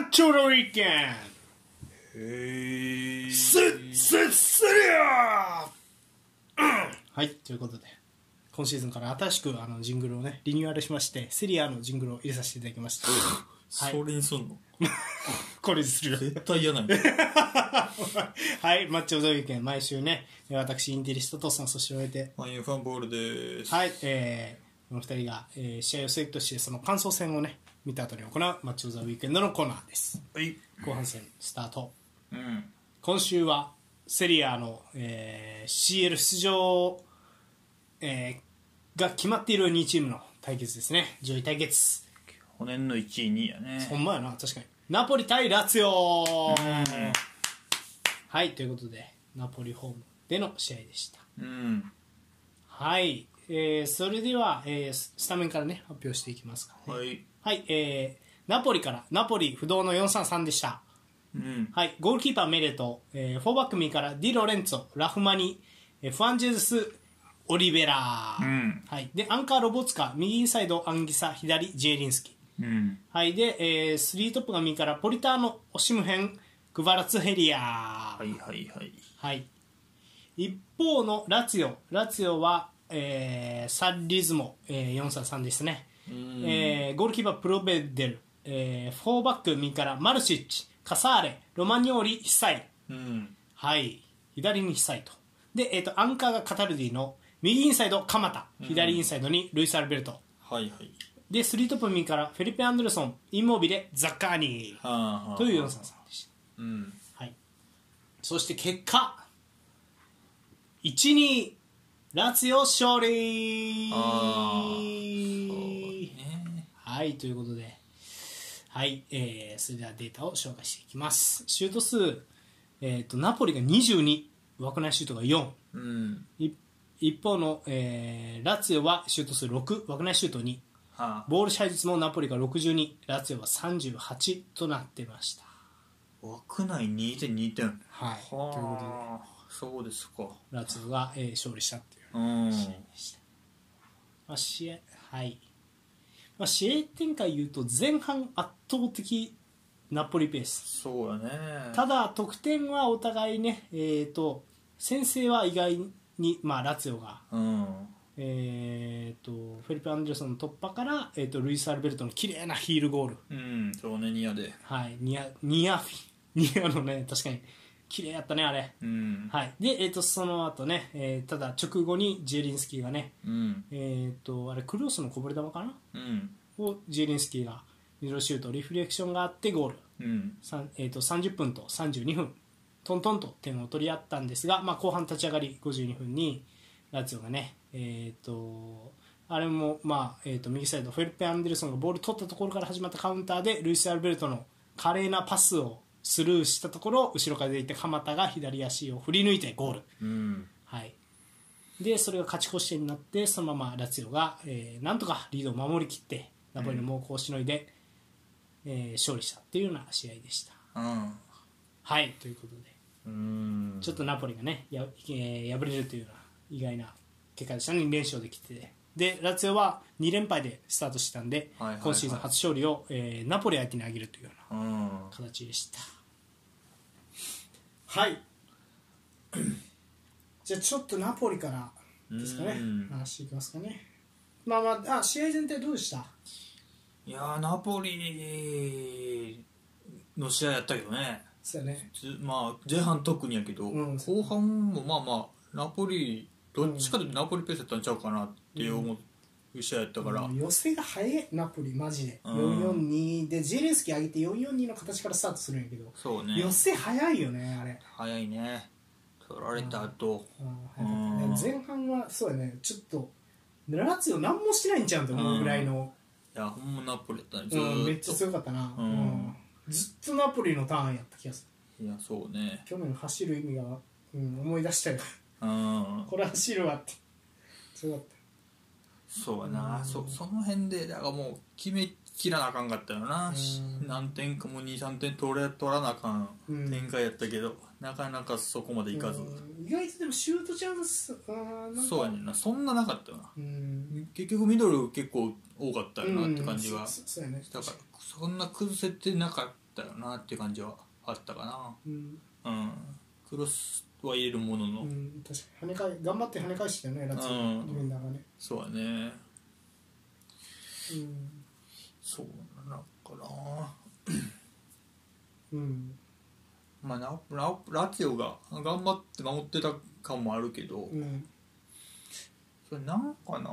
マッチョのウィーケンへえすすすりゃはいということで今シーズンから新しくあのジングルをねリニューアルしましてセリアのジングルを入れさせていただきました。それにすんの？これするよ。絶対嫌なん はいマッチョ・ザ・ウィーケン毎週ね私インテリストと参加しておいて。マインファンボールです。はいえー、この二人が、えー試合をセレクトしてその感想戦をね見た後に行うマッチョ・ザ・ウィーケンドのコーナーです。はい。後半戦スタート。うん。今週はセリアの、えー CL 出場、えーが決まっている2チームの対決ですね。上位対決。去年の1位2位やね。ほんまやな確かに。ナポリ対ラツィオ。はいということでナポリホームでの試合でした。うん。はい、えーそれでは、えーススタメンからね発表していきますか、ね、はいはい、えーナポリからナポリ不動の433でした。うん。はい、ゴールキーパーメレト、えー、フォーバック右からディ・ロレンツォ、ラフマニ、えーフアンジェズス、オリベラ、うん。はい、でアンカー・ロボツカ、右インサイド、アンギサ、左、ジェイリンスキ、うん。はい、で、えー、スリートップが右からポリターノ、オシムヘン、グバラツヘリア、はいはいはい。はい、一方のラツィオ、ラツィオは、えーサリズモ、えー、433ですね、うんえーゴールキーパープロベデル、えーフォーバック右からマルシッチ、カサーレ、ロマニョーリ、ヒサイ、うん。はい、左にヒサイトで、えー、とアンカーがカタルディの右インサイド鎌田。左インサイドにルイス・アルベルト、はいはい。でスリートップ右からフェリペ・アンデルソンインモービレザッカーニ。はあはあという433でした、うん。はい、そして結果。1-2ラツィオ勝利！あーそうね。はいということで。はい、えーそれではデータを紹介していきます。シュート数、えー、とナポリが22枠内シュートが4うん。い一方の、えーラツィオはシュート数6枠内シュート2はあ。ボール支配率もナポリが62ラツィオは38となってました。枠内2.2点。はいということで。はあそうですか。ラツィオが、えー勝利したっていううんまあ、試合はい、まあ、試合展開言うと前半圧倒的ナポリペース。そうやね。ただ得点はお互いね、えー、と先制は意外に、まあ、ラツィオが、うん。えー、とフェリペ・アンデルソンの突破から、えー、とルイス・アルベルトの綺麗なヒールゴール、うんそうねニアで。はい、ニアニアフィニアのね確かに綺麗やったねあれ、うん。はい。でえー、とその後ね、えーただ直後にジェリンスキーがねうん。えー、とあれクロスのこぼれ球かな？うん。をジェリンスキーがミドルシュートリフレクションがあってゴール、うん。さんえー、と30分と32分トントンと点を取り合ったんですが、まあ、後半立ち上がり52分にラツィオがね、えー、とあれも、まあえー、と右サイドフェルペ・アンデルソンがボール取ったところから始まったカウンターでルイス・アルベルトの華麗なパスをスルーしたところ後ろから出ていて鎌田が左足を振り抜いてゴール。うん。はい、でそれが勝ち越し点になってそのままラツィオが、えーなんとかリードを守りきってナポリの猛攻をしのいで、えー勝利したっていうような試合でした。うん。はいということで。うん。ちょっとナポリがねや、えー敗れるというような意外な結果でした2連勝できてて。でラツィオは2連敗でスタートしてたんで、はいはいはい。今シーズン初勝利を、えーナポリ相手に挙げるというようなうん。形でしたはい。じゃあちょっとナポリからですかね。うん。話いきますかね。まあまああ試合全体どうでした？いやーナポリの試合やったけどね。そうやね。ずまあ前半特にやけど、うん。後半もまあまあナポリどっちかというとナポリペースやったんちゃうかなって思う試合やったから、うん寄せが早い。ナポリマジで、うん。442でジェレンスキー上げて442の形からスタートするんやけど、そうね。寄せ早いよねあれ、早いね。取られた後、うん。早かったね前半はそうやね。ちょっとラツィオ何もしてないんちゃうんと思うぐらいの、いやほんまナポリやったね。うんめっちゃ強かったな、うん。うん。ずっとナポリのターンやった気がする。いやそうね。去年走る意味が、うん、思い出したよ。うん。これ走るわって。強かっそうやな、うん。そその辺でだからもう決めきらなあかんかったよな、うん。何点かも23点取れ取らなあかんうん。展開やったけど、なかなかそこまでいたかず、うん。意外とでもシュートチャンスそうやねんな。そんななかったよな。うん。結局ミドル結構多かったよなって感じが、うん。ね。だからそんな崩せてなかっったよなって感じはあったかうん、なうん。クロスは入れるものの、うん、確かに跳ね返頑張って跳ね返してたよねラツィオうん。ディフェンダーがね、そうやね。うん。そうなんかな。うん。まあラララツィオが頑張って守ってた感もあるけど、うん、それなんかな。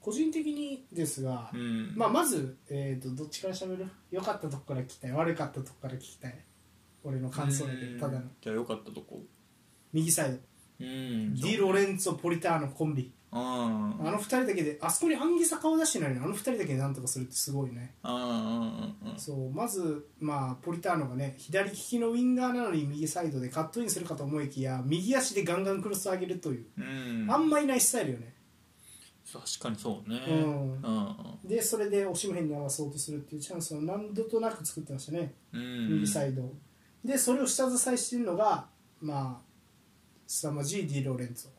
個人的にですが、うん。まあ、まず、えー、とどっちから喋る？良かったとこから聞きたい悪かったとこから聞きたい。俺の感想だけただの。じゃあよかったとこ右サイド。うん。ディ・ロレンツォ・ポリターノコンビ。うん。あの二人だけであそこにアンギサ顔出してないのにあの二人だけでなんとかするってすごいね。そうまず、まあ、ポリターノがね左利きのウィンガーなのに右サイドでカットインするかと思いきや右足でガンガンクロスを上げるという、うん。あんまいないスタイルよね。確かにそうね。うん。うんでそれで押し辺に合わそうとするっていうチャンスを何度となく作ってましたね、うん。右サイドでそれを下支えしてるのがまあスタマジー・ディ・ロレンツォ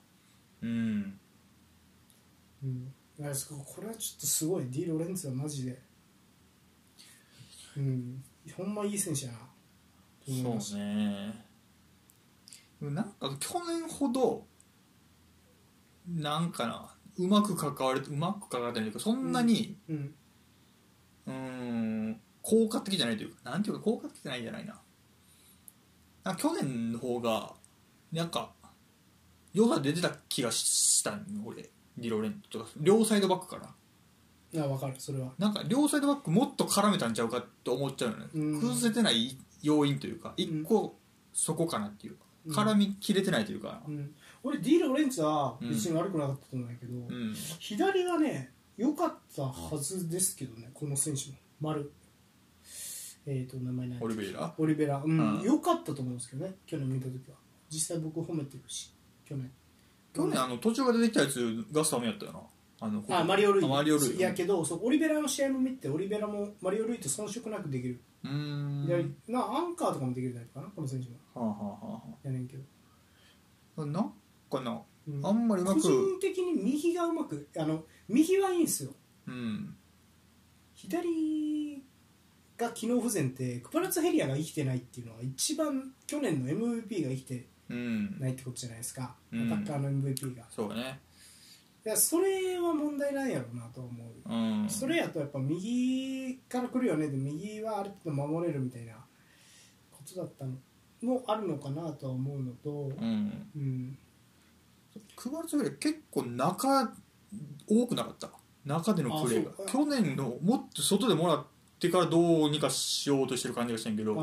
うん。うん、いやそここれはちょっとすごい。ディ・ロレンツはマジで。うん。ほんまいい選手やな。と思いましそうね。なんか去年ほどなんかなうまく関われてうまく関われてないというかそんなにたうん。うーん効果的じゃないというかなんていうか効果的じゃないんじゃないな。なんか去年の方がなんか良さ出てた気がしたんよ俺。ディロレントとか。両サイドバックから。あ分かるそれは。なんか両サイドバックもっと絡めたんちゃうかって思っちゃうよね、うん。崩せてない要因というか一個そこかなっていうか、うん。絡みきれてないというか。うん、俺ディ・ロレンツは別に悪くなかったと思うんだけど、うん。左がね良かったはずですけどねこの選手も。丸。えっ、と名前ないオリベイラ？オリベラ。うん。うん。良、かったと思うんですけどね去年見た時は。実際僕褒めてるし去年。去年あの途中から出てきたやつガスタムやったよな。あのあマリオ・ルイ。あマリオルイ。いやけどそうオリベラの試合も見てオリベラもマリオ・ルイと遜色なくできる、うーん。左なアンカーとかもできるタイプかなこの選手も。はあ、はあはやねんけど、あはあ、なんかなうん。あんまりうまく。個人的に右がうまくあの右はいいんですよ。うん。左が機能不全ってクパラツヘリアが生きてないっていうのは一番去年の MVP が生きてうんないってことじゃないですか、うん。アタッカーの MVP が。そうね。いやそれは問題ないやろうなと思う、うん。それやとやっぱ右から来るよね。で右はある程度守れるみたいなことだったのもあるのかなとは思うのとうん。うん。クバルツより結構中多くなかった？中でのプレーが。去年のもっと外でもらってからどうにかしようとしてる感じがしたんやけど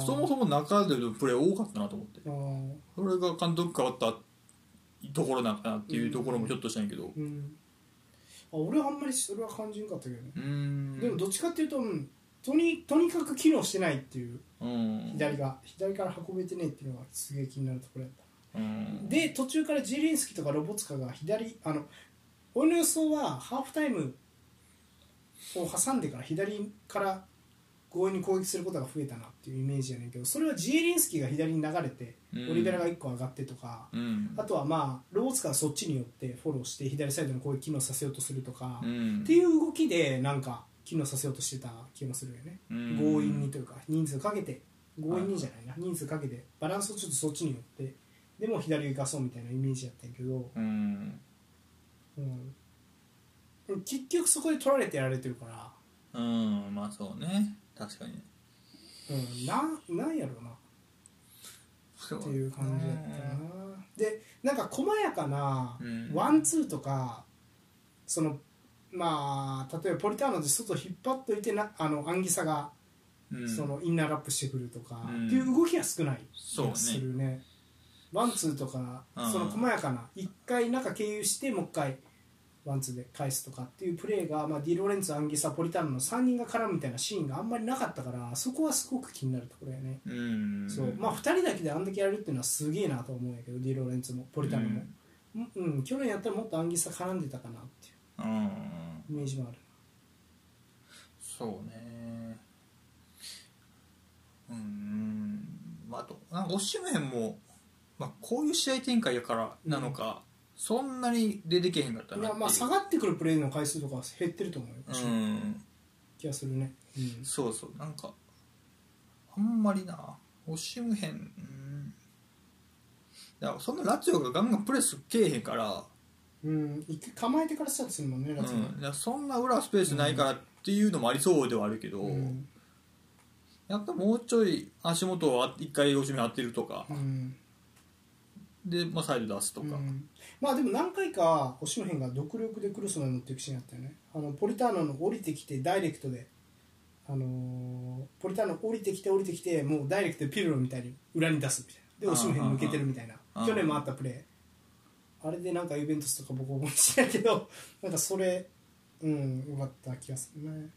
そもそも中でのプレー多かったなと思って。それが監督変わったところなんかなっていうところもちょっとしたんやけど。うん。あ俺はあんまりそれは感じんかったけどね、うん。でもどっちかっていうと、うん、とにとにかく機能してないっていう。うん。左が左から運べてねえっていうのがすげえ気になるところやった。うん。で途中からジェリンスキとかロボツカが左あの俺の予想はハーフタイムを挟んでから左から強引に攻撃することが増えたなっていうイメージやねんけどそれはジエリンスキが左に流れてうん。オリベラが1個上がってとか、うん。あとはまあロボツカがそっちによってフォローして左サイドの攻撃機能させようとするとか、うん。っていう動きでなんか機能させようとしてた気もするよね、うん。強引にというか人数かけて強引にじゃないな。人数かけてバランスをちょっとそっちによってでも左行かそうみたいなイメージやったんやけど、うん。うん、結局そこで取られてやられてるから、うんまあそうね。確かに。うん、ななんやろうな。っていう感じやったな、でなんか細やかなうん。ワンツーとかそのまあ例えばポリターノで外引っ張っといてなあのアンギサがうん。そのインナーラップしてくるとか、うん。っていう動きが少ない。そうね。気がするね。ワンツーとかうん。その細やかな。一回中経由してもう一回ワンツーで返すとかっていうプレーが、まあ、ディロレンツォアンギサポリターノの3人が絡むみたいなシーンがあんまりなかったからそこはすごく気になるところやね、うん。そう。まあ2人だけであんだけやるっていうのはすげえなと思うんやけどディロレンツォもポリターノも、うん。うん。去年やったらもっとアンギサ絡んでたかなっていうん、うん、うイメージもある。そうね。うん。まああとなんかオシムヘンも、まあ、こういう試合展開やからなのか、そんなに出てけへんかったいやまあ下がってくるプレーの回数とかは減ってると思うよ、うん。気がするね、うん。そうそう。なんかあんまりな。オシムヘンうん。だからそんなラツィオがガンガンプレスけえへんから、うん。一回構えてからスタートするもんねうん、ラツィオ。だからそんな裏スペースないからっていうのもありそうではあるけど、うん。やっぱもうちょい足元を一回オシムヘン当てるとか。うんで、まあ、サイド出すとか、うん。まあでも何回かオシムヘンが独力でクロスまで持っていくシーンあったよね。あのポリターノの降りてきてダイレクトで。あのーポリターノ降りてきて降りてきてもうダイレクトでピルロみたいに裏に出すみたいな。でオシムヘン抜けてるみたいな。あー去年もあったプレーあれでなんかユベントスとか僕思いしてないけど なんかそれうんよかった気がするね。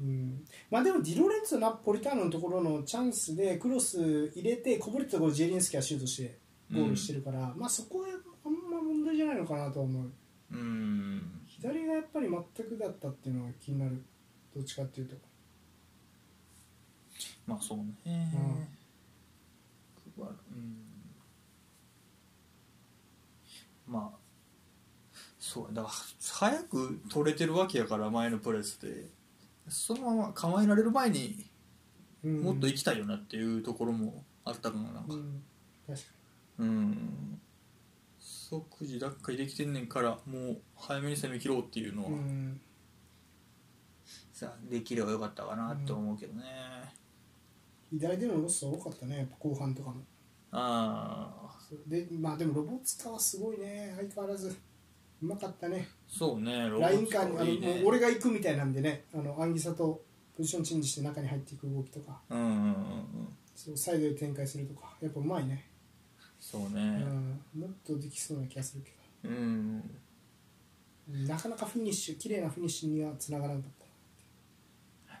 うん、まあでもディロレンツォナポリターノのところのチャンスでクロス入れてこぼれたところジェリンスキはシュートしてゴールしてるから、まあそこはあんま問題じゃないのかなとは思う。うん。左がやっぱり全くだったっていうのが気になる。どっちかっていうと。まあそうね、うん、まあそうやだから早く取れてるわけやから前のプレスで。そのまま構えられる前にうん。もっと行きたいよなっていうところもあったかななんか。うんうん。即時奪回できてんねんからもう早めに攻め切ろうっていうのは、にうん。さできればよかったかなって思うけどね、左でのロスは多かったねやっぱ後半とかも。ああ。でまあでもロボツカはすごいね。相変わらず。うまかったね。そうねロボラインット間にあのいいね。もう俺が行くみたいなんでね。あのアンギサとポジションチェンジして中に入っていく動きとか。うんうんうんうん。そうサイドで展開するとか。やっぱうまいね、そううねん、もっとできそうな気がするけうん、どなかなかフィニッシュ綺麗なフィニッシュにはつながらなかった。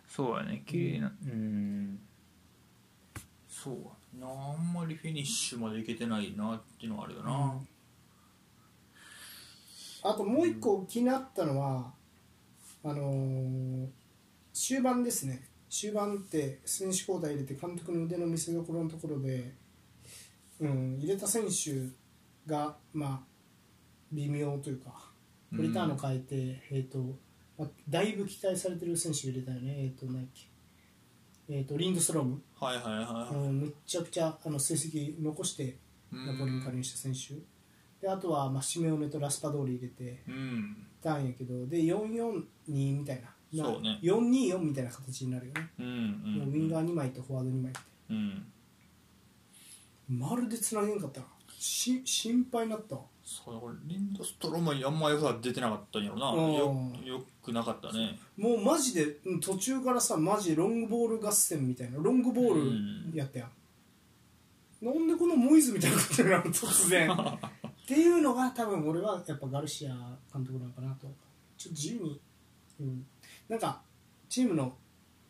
そうやね。綺麗な。うん。そうやなあんまりフィニッシュまでいけてないなっていうのはあるよな、あともう一個気になったのは、あのー終盤ですね。終盤って選手交代入れて監督の腕の見せ所のところで、うん、入れた選手が、まあ、微妙というかうんリターンを変えて、えーとまあ、だいぶ期待されてる選手を入れたよね、えーと何だっけえー、とリンドストローム、はいはいはい、うん、めちゃくちゃあの成績残してうんナポリに加入した選手。であとは、まあ、シメオネとラスパドーリ入れてうん。たんやけどで442みたいな。なそうね。424みたいな形になるよね、うんうんもうウィンガー2枚とフォワード2枚って。うんまるでつなげんかったな。し心配になった。わそう俺リンドストローマにあんま良さ出てなかったんやろな。うん。よよくなかったね。もうマジでうん途中からさマジロングボール合戦みたいなロングボールやったやん、なんでこのモイズみたいなことになるの突然。っていうのが多分俺はやっぱガルシア監督なのかなと。ちょっと自由に、うん、なんかチームの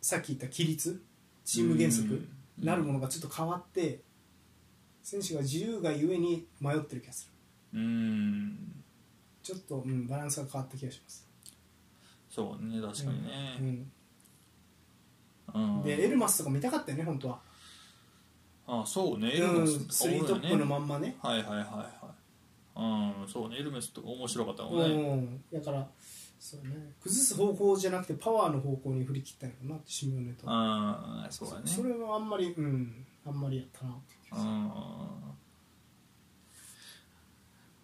さっき言った規律チーム原則うん。なるものがちょっと変わって選手が自由がゆえに迷ってる気がする。うん。ちょっと、うん、バランスが変わった気がします、そうね確かにね、うん。うん。でエルマスとか見たかったよね本当は、あそうねエうん、ルメススリートップのまんまね。はいはいはいはい。うんそうねエルメスとか面白かったもんうねんだからそうね崩す方向じゃなくてパワーの方向に振り切ったのかなってシミオネと。うんそうだね。それはあんまりうんあんまりやったなって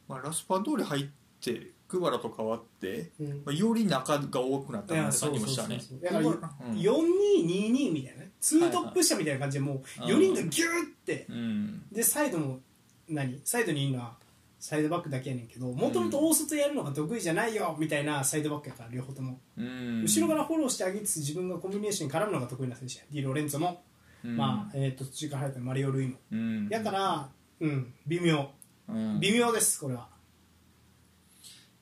まあラスパ通り入ってクバラと変わって、うん。まあ、より中が多くなったいやなって感じもしたね。そうそうそうそう。だからうん。4222みたいなね。ツートップ下みたいな感じでもうはい4人がギューって。うん。でサイドも何？サイドにいるのはサイドバックだけやねんけどもともと大外やるのが得意じゃないよみたいなサイドバックやから両方とも、うん。後ろからフォローしてあげつつ自分がコンビネーションに絡むのが得意な選手や。ディロレンツォも、うん。まあ、えー、と途中から入ったマリオ・ルイもうん。だからうん微妙。うん。微妙ですこれは。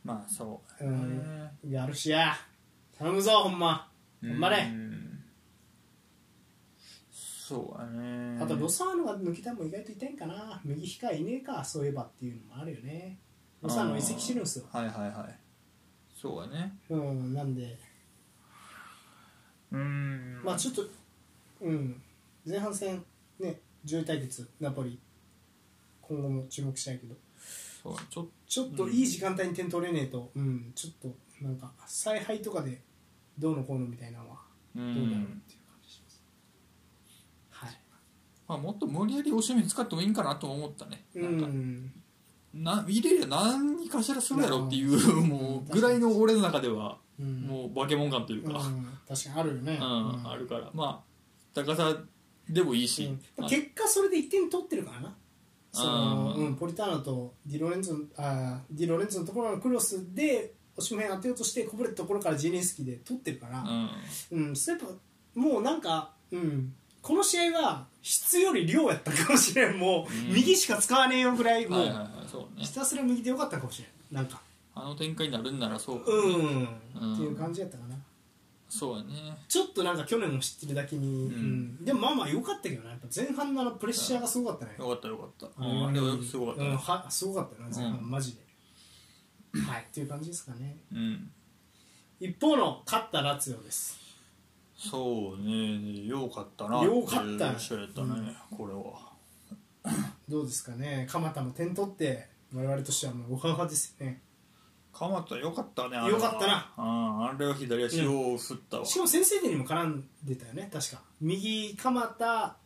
まあそううん。ガルシア頼むぞほんま。頑張れうん。そうだね。あとロサーノが抜けたのも意外と痛いんかな。右控えいねえかそういえばっていうのもあるよね。ロサーノ移籍してるんですよ。はいはいはい。そうだね。うんなんで。うん。まあちょっとうん前半戦ね上位対決ナポリ今後も注目したいけど。そうちょっちょっといい時間帯に点取れねえと、うん、ちょっとなんか采配とかでどうのこうのみたいなのはどうだろうっていう感じします、まあ、もっと無理やりおしめ使ってもいいんかなと思ったね。うなんかんな入れりゃ何かしらするやろっていうもうぐらいの俺の中ではうん。もう化け物感といううん。か、確かにあるよね。うん。あるから。まあ高さでもいいし、うん。結果それで1点取ってるからな。その、うんうん、ポリターノとディロレンゾンあディロレンゾのところのクロスでおしめ当てようとしてこぼれたところからジェリンスキーで取ってるから、うん。うん、それやっぱもうなんか、うん、この試合は質より量やったかもしれん。もう、うん。右しか使わねえよぐらい。もう、はいはいはい。そうね。ひたすら右でよかったかもしれん。なんか。あの展開になるんならそう、うん、うん。っていう感じやったかなそうやね。ちょっとなんか去年も知ってるだけに、ん。うん。でもまあまあ良かったけどな。やっぱ前半のプレッシャーがすごかったね、よかったよかった、あうん、あれはすごかった、うん、はすごかったよな前半、うんマジで。はい。っていう感じですかね。うん。一方の勝ったラツィオです。そうね。よかったな。よかった。っていう試合やったね、これは。どうですかね。鎌田も点取って我々としてはもうおははですよね鎌田よかったねあれは。よかったな。ああれは左足を振ったわ、しかも先制点にも絡んでたよね確か。右鎌田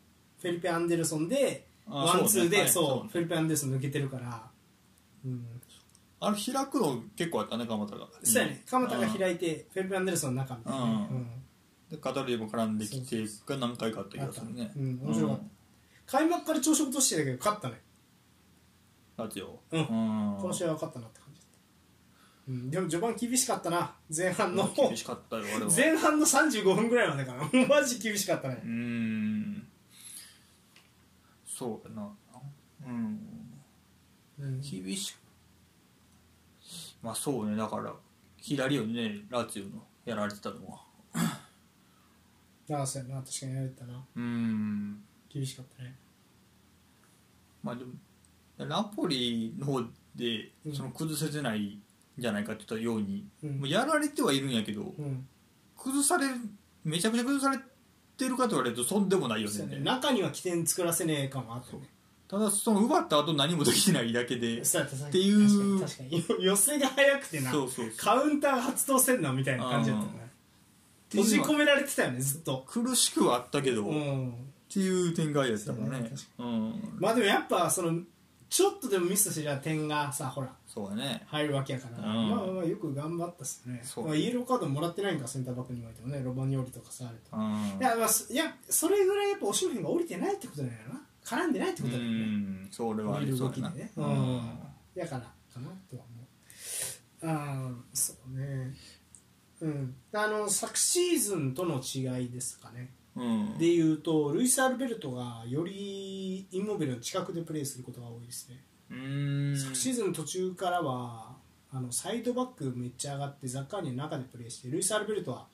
フェリペ・アンデルソンであワンツーでそううフェリペ・アンデルソン抜けてるから。うん。あれ開くの結構あったね鎌田が。そうやね。鎌田がい開いてフェリペ・アンデルソンの中みたいな。ねうん。でカタルも絡んできてが何回かあった気あったがするねう。ん面白かった。開幕から調子落としてたけど勝ったね。ラツィオうん。うん。この試合は勝ったなってうん、でも序盤厳しかったな。前半の。厳しかったよあれは。前半の35分ぐらいまでかな。マジ厳しかったね。うーん。そうやな。うん。うん。厳し。まあそうねだから左よねラツィオのやられてたのは。ああそうやな確かにやれたな。うん。厳しかったね。まあでもナポリの方でうん。その崩せてないんじゃないかって言ったように、うん。もうやられてはいるんやけどうん。崩されるめちゃくちゃ崩されてるかと言われるとそんでもないよね。ね。中には起点作らせねえ感もあったね。ただその奪った後何もできてないだけでっていう。確かに寄せが早くてなそうそうそう。カウンターが発動せんなみたいな感じだったね。閉じ込められてたよねずっと。苦しくはあったけど、っうん。ていう展開やったからね。うん。まあでもやっぱそのちょっとでもミスしてりゃ点がさほらそうやね。入るわけやから、うん。まあまあよく頑張ったっすね。そう。まあ、イエローカードもらってないんかセンターバックにおいてもねロバニョーリとかさあれと、うん。いやまあそいやそれぐらいやっぱおしの辺が降りてないってことだよな。絡んでないってことだよね、うん。それはあ見るりそうやな。動きでね、ううん。ん、やからかなとは思う。ああそうね。うん。あの昨シーズンとの違いですかね。うんでいうとルイス・アルベルトがよりインモビルの近くでプレーすることが多いですね、うん。昨シーズン途中からはあのサイドバックめっちゃ上がってザッカーニの中でプレーしてルイス・アルベルトは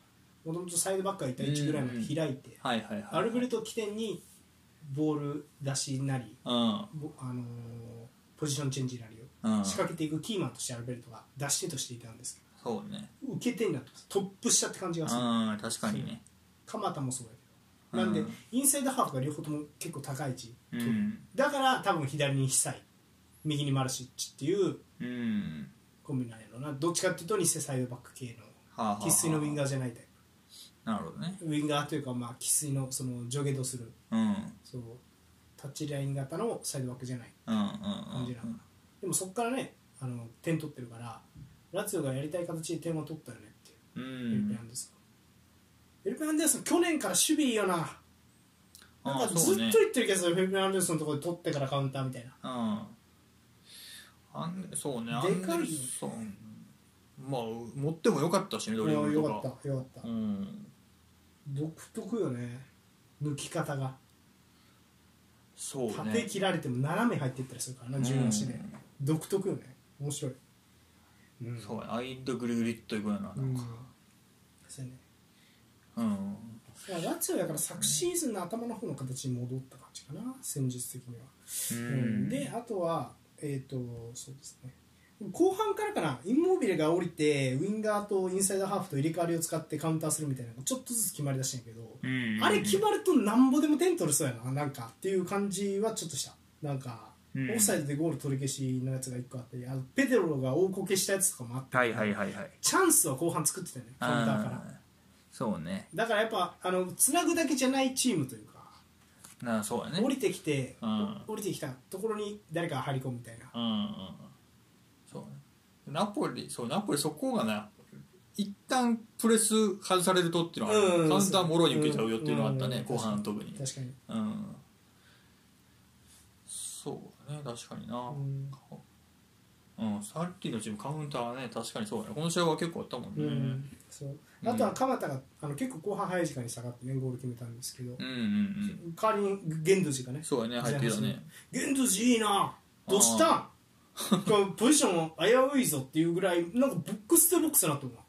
もともとサイドバックが1対1ぐらいまで開いて、アルベルトを起点にボール出しなり、うん。ぼあのーポジションチェンジなりうん。を仕掛けていくキーマンとしてアルベルトが出し手としていたんですけそうね。ど受け手になってます。トップ下って感じがする。うん確かにね。鎌田もそうやなん。で、うんインサイドハーフが両方とも結構高い位置、うん。だから多分左に久井右にマルシッチっていううん。コンビなんやろな。どっちかっていうと偽サイドバック系の生粋のウィンガーじゃないタイなるほどね。プウィンガーというかまあ生粋のその上下動するうん。そうタッチライン型のサイドバックじゃない感じなのかな、でもそこからねあの点取ってるからラツィオがやりたい形で点を取ったよねっていううん。ンデルソンエルペ・アンデルソン去年から守備いいよな。なんあかずっとあそうね。言ってるけどフェルペ・アンデルソンのところで取ってからカウンターみたいな。うんアンそうね。アでかいンデルソンまあ持ってもよかったしねドリブルとか。よかったよかった。うん。独特よね。抜き方が。そう縦ね切られても斜め入っていったりするからな順足で独特よね。面白い。うん。そうやアイドグリグリっといくやななうん。んかそうやねうん。いやラツィオやから昨シーズンの頭の方の形に戻った感じかな戦術的には、ううん。であとはえっ、とそうですね。後半からかなインモービレが降りてウィンガーとインサイドハーフと入れ替わりを使ってカウンターするみたいなのがちょっとずつ決まりだしたんやけど、うん。あれ決まるとなんぼでも点取れそうやななんかっていう感じはちょっとした。なんか、うん。オフサイドでゴール取り消しのやつが1個あったりあのペテロが大こけしたやつとかもあって、はいはいはいはい。チャンスは後半作ってたよねカウンターからそうね。だからやっぱあのつなぐだけじゃないチームというかなそうやね。降りてきて、うん。降りてきたところに誰かが入り込むみたいな。うんうんうん。そうね。ナポリそうナポリそこがな一旦プレス外されるとっていうのは、うんカウンターもろに受けちゃうよっていうのがあったね、うん後半特に。確かに、うん。そうね確かにな。うんうん、さっきのチームカウンターはね確かにそうだね。この試合は結構あったもんね、うん。そう。あとは鎌田があの結構後半早い時間に下がってねゴール決めたんですけど、うん、うんうん。代わりにゲンドジがね。そうやね入ってたね。ゲンドジいいな。どうした？んポジション危ういぞっていうぐらいなんかボックスとボックスなと思うっ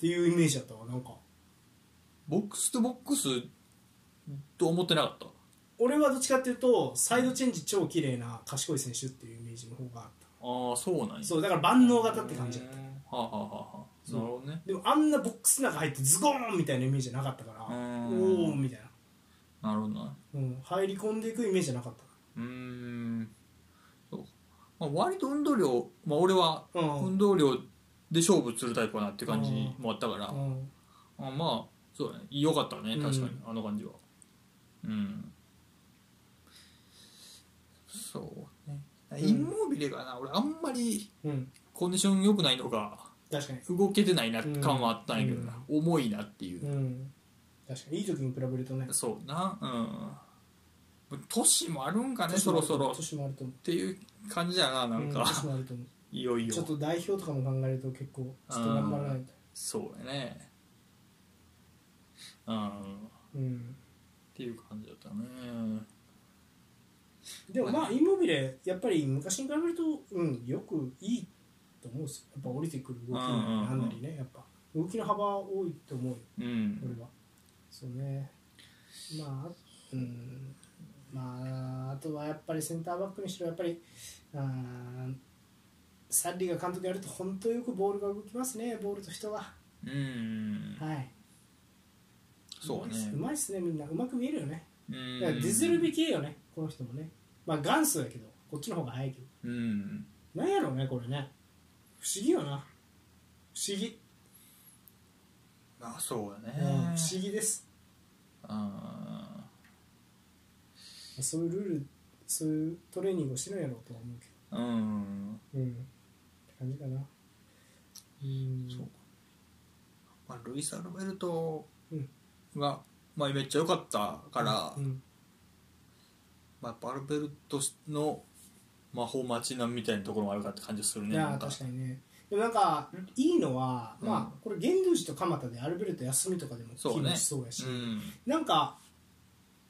ていうイメージだったわ。なんか。ボックスとボックスと思ってなかった？俺はどっちかっていうとサイドチェンジ超綺麗な賢い選手っていうイメージの方があっああそうなんや。たそうだから万能型って感じ。だったはあ、はあはあはあ、なるほどね。でもあんなボックスの中入ってズゴーンみたいなイメージじゃなかったから。うん。おおみたいな、なるほどなうん、入り込んでいくイメージじゃなかった。うーん。そう、まあ、割と運動量、まあ、俺はうん。運動量で勝負するタイプかなって感じもあったから、うん。あまあそうだね。良かったねうん。確かに、あの感じは。うん。そうインモービレがな俺あんまりうん。コンディション良くないのが確かに。動けてないな感はあったんやけどな、重いなっていう、うん。確かに。いい時に比べるとね。そうな。うん。年もあるんかねそろそろ。っ年もあると思う。ていう感じやななんか、うん年もあると思う。いよいよ。ちょっと代表とかも考えると結構ちょっと頑張らないと。そうやね。うん。っうん。ていう感じだったねでもまあ。インモビレやっぱり昔に比べるとうんよくいいと思うんですよ。やっぱ降りてくる動きなんなりねやっぱ。動きの幅多いと思うよ。うん。俺は。そうね。まあうん。まああとはやっぱりセンターバックにしろやっぱりあーサッリーが監督やると本当よくボールが動きますねボールと人が。うん。はい。そうね。うまいっすねみんな。うまく見えるよね。うん。だからディズルビ系よねこの人もね。まあ元祖やけどこっちの方が早いけど。うん。なんやろうねこれね。不思議よな。不思議、あそうやうんね不思議です。あそういうルールそういうトレーニングをしてるんやろうとは思うけーうん。どうん。って感じかな。うん。そうまあ、ルイス・アルベルトうん。が、まあ、めっちゃ良かったから、うんまあ、やっぱアルベルトの魔法待ちなみたいなところもあるかって感じがするいやねなんか。確かにね。でもなんかいいのは、うん。まあこれ源宮寺と蒲田でアルベルト休みとかでも機そうね。能しそうやし。うん。なんか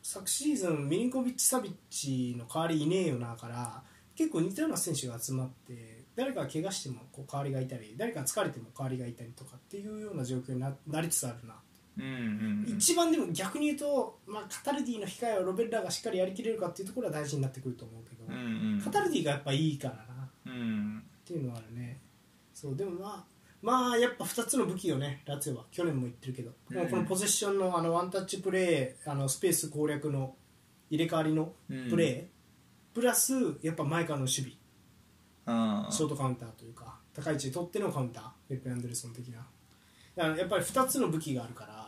昨シーズンミリンコビッチ・サビッチの代わりいねえよなから結構似たような選手が集まって誰かが怪我してもこう代わりがいたり誰かが疲れても代わりがいたりとかっていうような状況にななりつつあるな、うんうんうん。一番でも逆に言うと、まあ、カタルディの控えをロベルラがしっかりやりきれるかっていうところは大事になってくると思うけど、うんうん。カタルディがやっぱいいからなうんっていうのはあるね。そうでもまあまあやっぱ2つの武器よねラツィオは。去年も言ってるけど、うん。このポゼッションのあのワンタッチプレーあのスペース攻略の入れ替わりのプレー、プラスやっぱ前からの守備。あショートカウンターというか高い位置で取ってのカウンターフェルペ・アンデルソン的なだからやっぱり2つの武器があるから。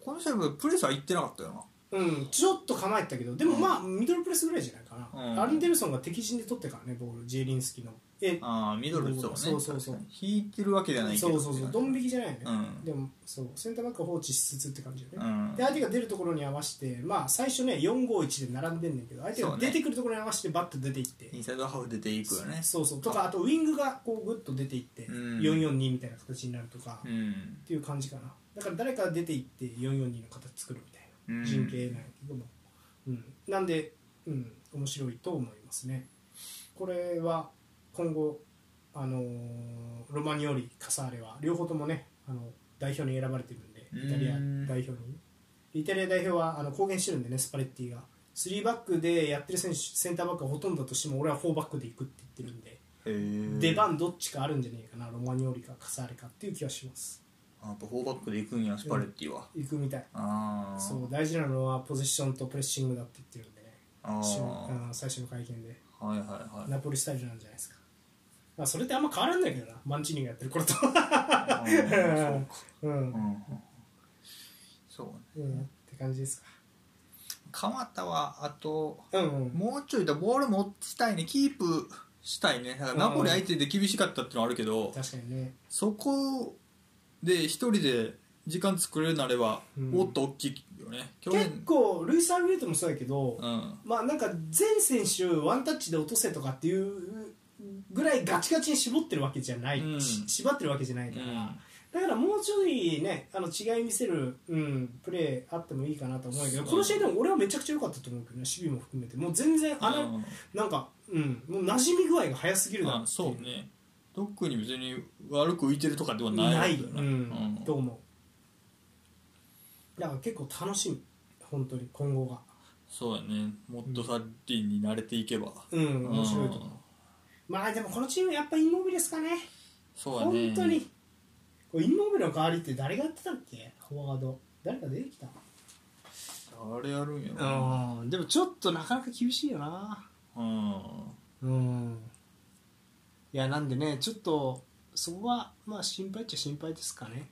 この試合プレスは行ってなかったよな。うん、ちょっと構えてたけど。でもまあミドルプレスぐらいじゃないかな、うん。アルンデルソンが敵陣で取ってからねボール。ジェリンスキのえああミドルそうね。そうそうそう。引いてるわけじゃないけど。そうそうそう。ドン引きじゃないよ。ね、うん。でもそうセンターバックは放置しつつって感じよね、うん。で相手が出るところに合わせてまあ最初ね451で並んでんねんけど相手が出てくるところに合わせてバッと出ていって。インサイドハーフ出ていくよね。そうそう。とかあとウイングがこうグッと出ていって、うん。442みたいな形になるとか、っうん。ていう感じかな。だから誰かが出ていって442の形作るみたいな、うん。陣形なんやけども、うん、なんで、うん、面白いと思いますね。これは今後あのーロマニオリカサーレは両方ともねあの代表に選ばれてるんでイタリアうん代表に。イタリア代表はあの公言してるんでねスパレッティが。3バックでやってる選手センターバックがほとんどだとしても俺は4バックで行くって言ってるんで。出番どっちかあるんじゃねえかなロマニオリかカサーレかっていう気はします。やっぱ4バックで行くんやスパレッティは、行くみたい。そう大事なのはポゼッションとプレッシングだって言ってるんでね。最初の会見で。はいはいはい。ナポリスタイルなんじゃないですか、まあ、それってあんま変わらんないけどな。マンチーニがやってる頃と。うか。うん、うんそうね。うん、って感じですか。鎌田はあとうんうん。もうちょいだボール持ちたいね。キープしたいね。ナポリ相手で厳しかったってのはあるけど確かにね。そこで一人で時間作れるなれば、うん。もっと大きいよね。去結年構ルイス・アルベルトもそうやけど、うん。まあなんか全選手ワンタッチで落とせとかっていうぐらいガチガチに絞ってるわけじゃない、うん。し縛ってるわけじゃないから、うん。だからもうちょいねあの違い見せる、うん、プレーあってもいいかなと思うけどこの試合でも俺はめちゃくちゃ良かったと思うけどね守備も含めて。もう全然あの、うん。なんか、うん、もう馴染み具合が早すぎるなあっていそうね。特に別に悪く浮いてるとかではない。ない、うん。と思う。だから結構楽しみ。本当に今後が。そうだね。もっとサッリーに慣れていけば、うん面白いと思う、まあでもこのチームやっぱインモビレですかね。そうだね。本当に。これインモビレの代わりって誰がやってたっけ？フォワード。誰か出てきた？あれやるんやろうん。でもちょっとなかなか厳しいよな。うん。うん。いやなんでねちょっとそこはまあ心配っちゃ心配ですかね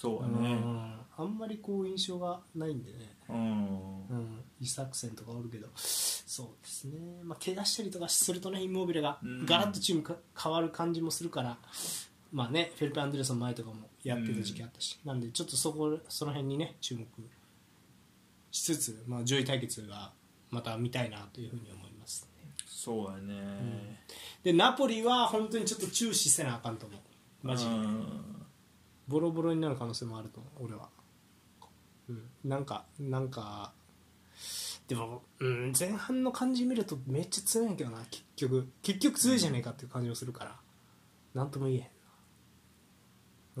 そうだね。うん。あんまりこう印象がないんでね。うん。うん、イサクセンとかおるけど。そうですね、まあ、怪我したりとかするとねインモービレがうん。ガラッとチームか変わる感じもするから、まあね、フェルペ・アンデルソン前とかもやってた時期あったし、なんでちょっとそこその辺にね注目しつつ、まあ、上位対決がまた見たいなというふうに思います、ね、そうだね。でナポリは本当にちょっと注視せなあかんと思う。マジで、うんボロボロになる可能性もあると思う俺は、うん、なんかなんかでも、うん、前半の感じ見るとめっちゃ強いんやけどな結局。結局強いじゃねえかっていう感じもするから。なんとも言え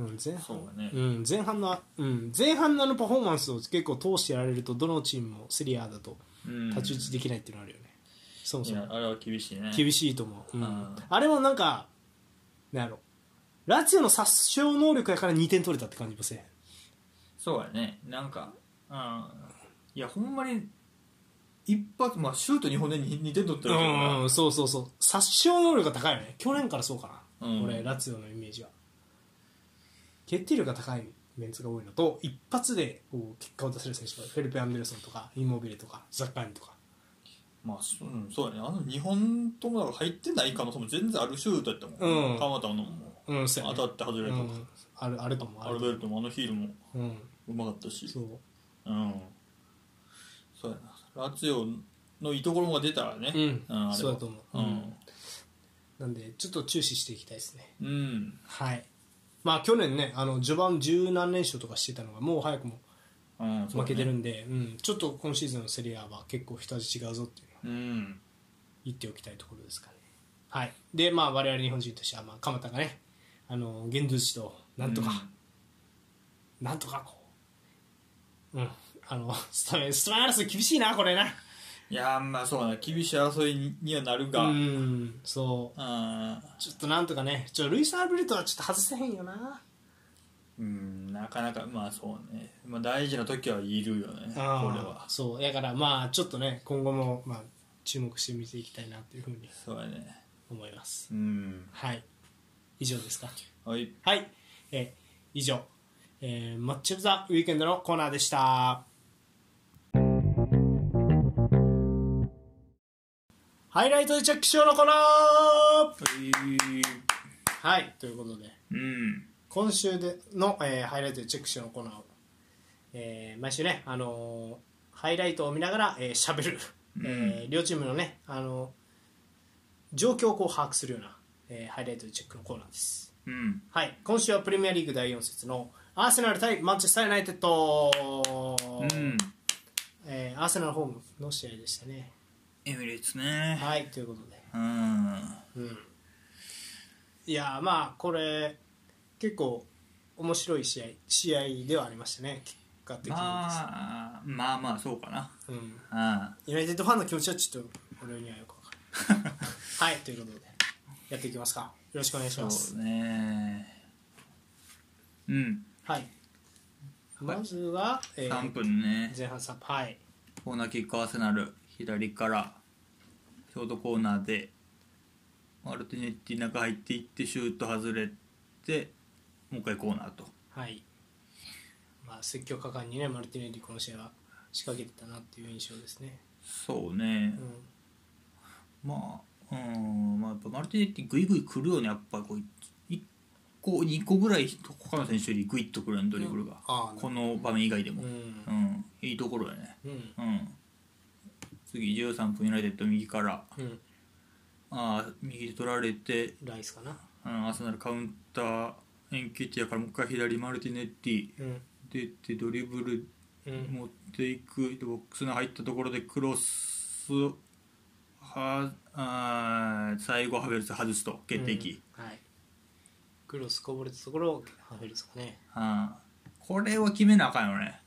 へんな、うん、前半そうだね。うん、前半の、うん、前半のあのパフォーマンスを結構通してやられるとどのチームもセリアだとうん。太刀打ちできないっていうのあるよね、そもいそも。やあれは厳しいね。厳しいと思う、うん。うんあれもなんかなんやろラツィオの殺傷能力やから2点取れたって感じもせえへんそうやね。なんかうん。いやほんまに一発まあシュート2本で 2, 2点取ってるけどなうんそうそうそう。殺傷能力が高いよね。去年からそうかな、うん。俺ラツィオのイメージは。決定力が高いメンツが多いのと一発でこう結果を出せる選手がフェルペ・アンデルソンとかインモビレとかザッカーニとかまあそ,、うん、そうやね。あの2本ともだから入ってない可能性も全然あるシュートやったもん、うん。鎌田のも。うん当たって外れた、うん、あるあると思う。あアルベルトもあのヒールも。ううん。うまかったし。そう。うん。そうやな。ラツィオのいいところが出たらね。うん。あれはそうだと思う。うん、うん。なんでちょっと注視していきたいですね。うん。はい。まあ去年ねあの序盤十何連勝とかしてたのがもう早くも負けてるんで、うん、ちょっと今シーズンのセリアは結構一味違うぞっていううん。言っておきたいところですかね。はい、で、まあ、我々日本人としては、まあ、鎌田がね、あのゲンドゥ氏となんとか、なんとかこう、うん、あのスタメンスタメン争い厳しいな、これな。いやまあそうだな。厳しい争いにはなるが、ううん。ん、そう、うん。ちょっとなんとかね、ちょルイス・アルベルトはちょっと外せへんよな。なかなかまあそうね、まあ、大事な時はいるよねこれは。そう、だからまあ、ちょっとね、今後も、まあ、注目して見ていきたいなというふうにそうやね。思います。うん。はい、以上ですか？はい。はい、えー以上、えーマッチオブザウィークエンドのコーナーでした。ハイライトでチェックしようのコーナー。はい、ということで、うん今週での、えーハイライトでチェックしようのコーナーを、えー毎週ね、あのーハイライトを見ながら喋、えー、喋る、えー両チームのね、あのー状況をこう把握するような、えーハイライトでチェックのコーナーです。うん。はい、今週はプレミアリーグ第4節のアーセナル対マンチェスター・ユナイテッド、うん。えーアーセナルホームの試合でしたね。エミレーツね。はい、ということで、うん。うん、いやーまあこれ結構面白い試合試合ではありましたね、結果的にまあまあまあそうかなうん。あユナイテッドファンの気持ちはちょっと俺にはよくわかる。はい、ということでやっていきますか。よろしくお願いします。そうねうんはい。まずは、えー3分ね前半3分。はい。コーナーキックアーセナル左からショートコーナーでマルティネッティ中入っていってシュート外れてもう一回コーナーと。はい、まあ、積極果敢にねマルティネリこの試合は仕掛けてたなっていう印象ですね、そうね。う、ん、まあうん。まあやっぱマルティネッティグイグイ来るよね。やっぱこう1個2個ぐらい他の選手よりグイッとくるよねドリブルが、ああこの場面以外でも。う、ん。うん。いいところやね。うん。うん。次13分ユナイテッド右から。うん。ああ右で取られて、ライスかな。うん、アーセナルカウンターエンケティアからもう一回左マルティネッティうん。出てドリブルうん。持っていく。でボックスに入ったところでクロスはあー最後ハベルツ外すと決定機、うん。はい。クロスこぼれたところをハフェルツかね。あー。これは決めなあかんよね。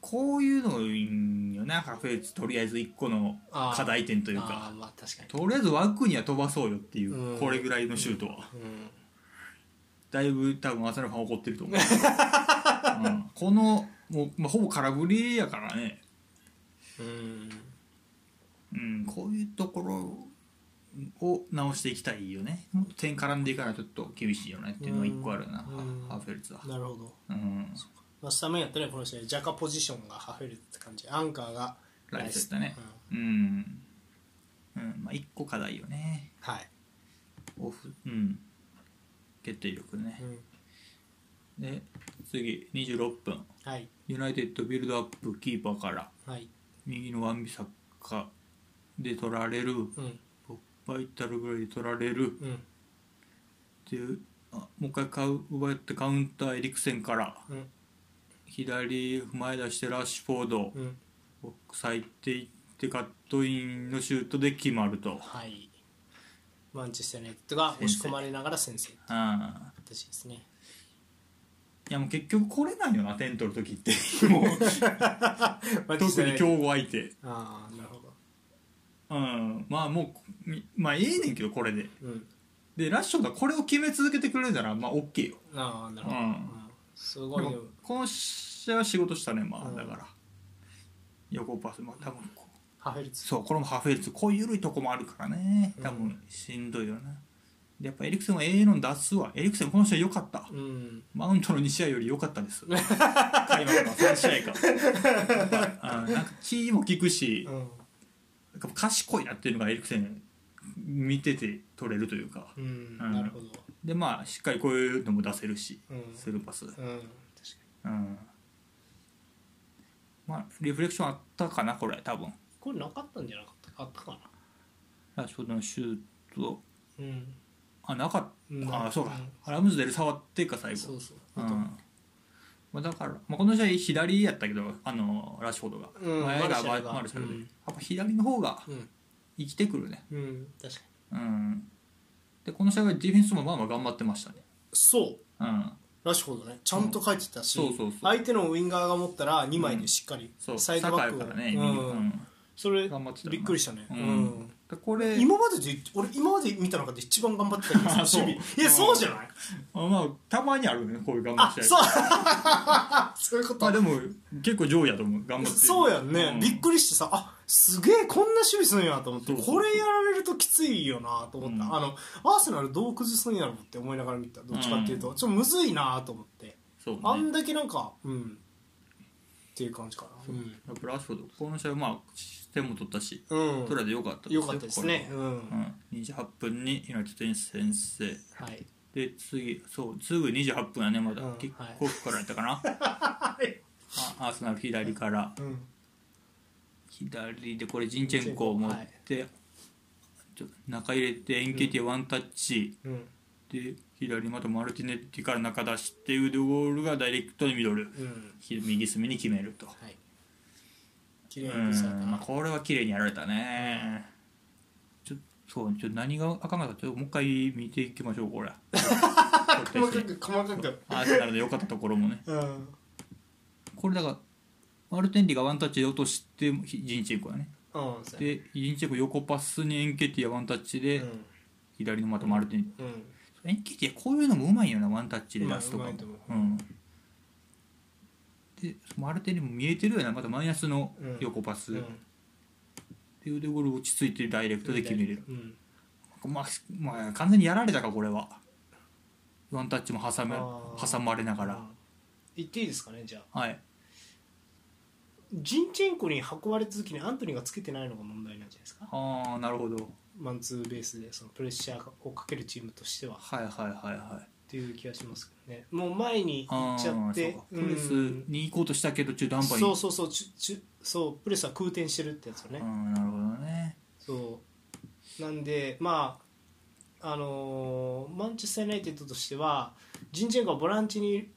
こういうのいいんよね。ハベルツとりあえず1個の課題点というあか。あまあ確かに。とりあえず枠には飛ばそうよっていう、うん。これぐらいのシュートは、うだいぶ多分浅野ファン怒ってると思う、うん。このもう、まあ、ほぼ空振りやからね。んうん。うん、こういうところを直していきたいよね。もっと点絡んでいかないとちょっと厳しいよね。っていうのが一個あるな、うん。ハーフェルツは、なるほど。うん、まあ、スタメンやったらこの試合ジャカポジションがハフェルツって感じ。アンカーがライスだね。うん。うん、うん、まあ一個課題よね。はい、オフうん決定力ね。うん、で次26分。はい。ユナイテッドビルドアップキーパーからはい。右のワンビサッカで取られるうん。バイタルぐらいで取られるうん。であもう一回買う奪ってカウンターエリクセンからうん。左前出してラッシュフォードうん。ボックス入っていってカットインのシュートで決まると。はいマンチェスター・ユナイテッドが押し込まれながら先制ああ私ですね。いやもう結局これなんよな点取る時って。もう 特に強豪相手。ああなるほど。うん。まあもうみまあええねんけどこれで。うん。でラッシュがこれを決め続けてくれるならまあ OK よ。ああなるほど、うん。うん。すごいねでもこの試合は仕事したねまあうん。だから。横パスまあ多分こうハフェルツ。そうこれもハーフェルツ。こういう緩いとこもあるからね。多分しんどいよな、でやっぱエリクセンはええの出すわエリクセンこの試合良かった。うん。マウントの2試合より良かったです。開幕の3試合か。なんか気も利くしうん。なんか賢いなっていうのがエリクセン見てて取れるというか。うん、うん。なるほど。でまあしっかりこういうのも出せるし。うん。スルーパス。うん確かうん。まあリフレクションあったかなこれ多分。にこれなかったんじゃなかったあったかな。ラッシュフォードのシュート。うん。あなかっうん。たあそうか。うん。ラムズデル触ってか最後。そうそう。うん。まあ、だから、まあ、この試合左やったけどあのラッシュフォードが、うん前がマルシャルが。マルシャルで。うん。やっぱ左の方がうん。生きてくるね。うん確かに。うん。でこの試合はディフェンスもまあまあ頑張ってましたね。そう。うん。ラッシュフォードね。ちゃんと書いてたし、うん。そうそうそう。相手のウインガーが持ったら2枚でしっかりそう。サイドバックを。サカやからね、うん。右うんそれ頑張ってたよな。びっくりしたね、ううん。んでこれ今までで俺今まで見た中で一番頑張ってたよ守 あそう。備いやそうじゃない？あまあたまにあるねこういう頑張っあそう。合 そういうこと。まあでも結構上位やと思う。頑張ってる。そうやんね、うん。びっくりしてさあすげえこんな守備するんやと思ってそうそうこれやられるときついよなと思った、うん。あのアーセナルどう崩すんやろって思いながら見た。どっちかっていうと、ちょっとむずいなと思って。そうね。あんだけなんかうん。っていう感じかな。やっぱラッシュフォードこの試合はまあ点も取ったしうん、取らでよかったよかったですね。うん、これは。うん、28分にユナイテッドに先制はい。で次そうすぐ28分やねまだ、うんキックオフからやったかな、あアーセナル左から。うん。左でこれジンチェンコを持って、ちょ中入れてエンケティアワンタッチ、うん。で左またマルティネッティから中出して腕ゴールがダイレクトにミドル。うん。ひ右隅に決めると。はい綺麗うに崩された。ん、まあ、なこれは綺麗にやられたね。ちょそうちょ何があかんかったちょっともう一回見ていきましょうこれ。細かく細かく。アーセナルで良かったところもね。うん。これだからマルテンリがワンタッチで落としてジンチェンコやね。うんでジンチェンコ横パスにエンケティアワンタッチで、うん。左のまたマルテンリ、うん。エンケティアこういうのもうまいよなワンタッチで出すとかも。うまいう。うんでマルテンリも見えてるよなまたマイナスのうん。横パス、うん。で腕ゴール落ち着いてダイレクトで決めれる、うん。まあ、まあ完全にやられたかこれは。ワンタッチも挟め挟まれながら。言っていいですかねじゃあ。はい。ジンチェンコに運ばれた時にアントニーがつけてないのが問題なんじゃないですか？ああなるほど。マンツーベースでそのプレッシャーをかけるチームとしては。っはいはいはいはいていう気がしますけどね。もう前に行あっちゃってプレスに行こうとしたけど中途半端に。そうそうそうちゅちゅそうプレスは空転してるってやつをね、うんなるほどね。そう。なんでまああのーマンチェスター・ユナイテッドとしてはジンチェンコはボランチに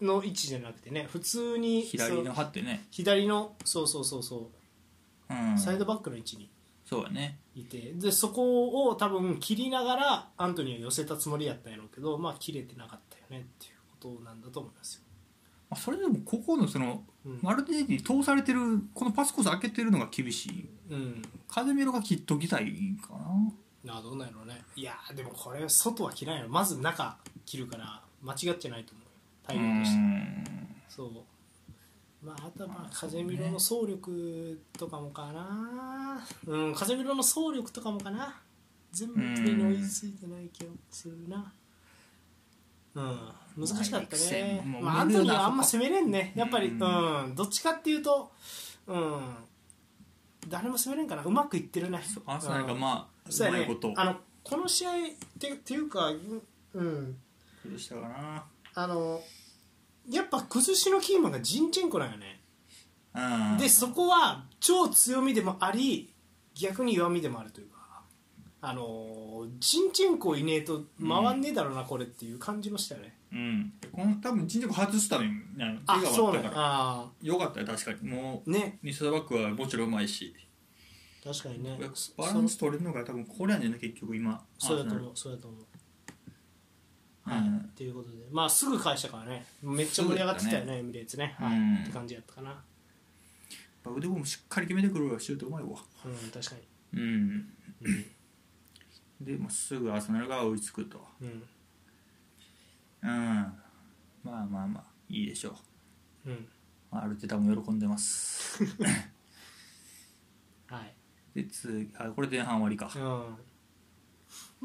の位置じゃなくてね普通に左のそ張ってね。左のそうそうそうそう。うん。サイドバックの位置にそうやね。いて。でそこを多分切りながらアントニーは寄せたつもりやったんやろうけどまあ切れてなかったよねっていうことなんだと思いますよ、まあそれでもここのそのうん。マルティネッリに通されてるこのパスコース開けてるのが厳しい。うん、風見ろが切っときたいかな。なあどうなんやろうね。いやーでもこれ外は切らないよまず中切るから間違ってないと思うよ。う対応として。ん。そうまああとはまあ風見ろの走力とかもかな。うん風見ろの走力とかもかな。全部に追いついてない気がするな。うん難しかったね。まあまあアントニーはあんまそ攻めれんね。やっぱりううんんどっちかっていうとうん誰も攻めれんかな。うまくいってるね。アーセナルがまあそうまいこと。あのこの試合ってっていうかうん。崩したかな。あのやっぱ崩しのキーマンがジンチェンコなんよね。うん。でそこは超強みでもあり逆に弱みでもあるというかあのジンチェンコいねえと回んねえだろうな、これっていう感じましたよね。うん。この多分人力初スタメンなのあ怪そうなんや。我あったから。あよかったよ確かに。もーね。う西田バックはもちろんうまいし。確かにね。バランス取れるのが多分これやねんな結局今。そうだと思うそうだと思う。うんはい、っていうことで。まあすぐ返したからねめっちゃ盛り上がってたよねエミレーツね、はい。うんって感じやったかな。腕もしっかり決めてくるわシュートうまいわ。うん確かうん。にで、まあ、すぐアーセナルが追いつくと。うん、うん。まあまあまあいいでしょう。うん。うんアルテタも喜んでます。はい。で次あこれ前半終わりか。うん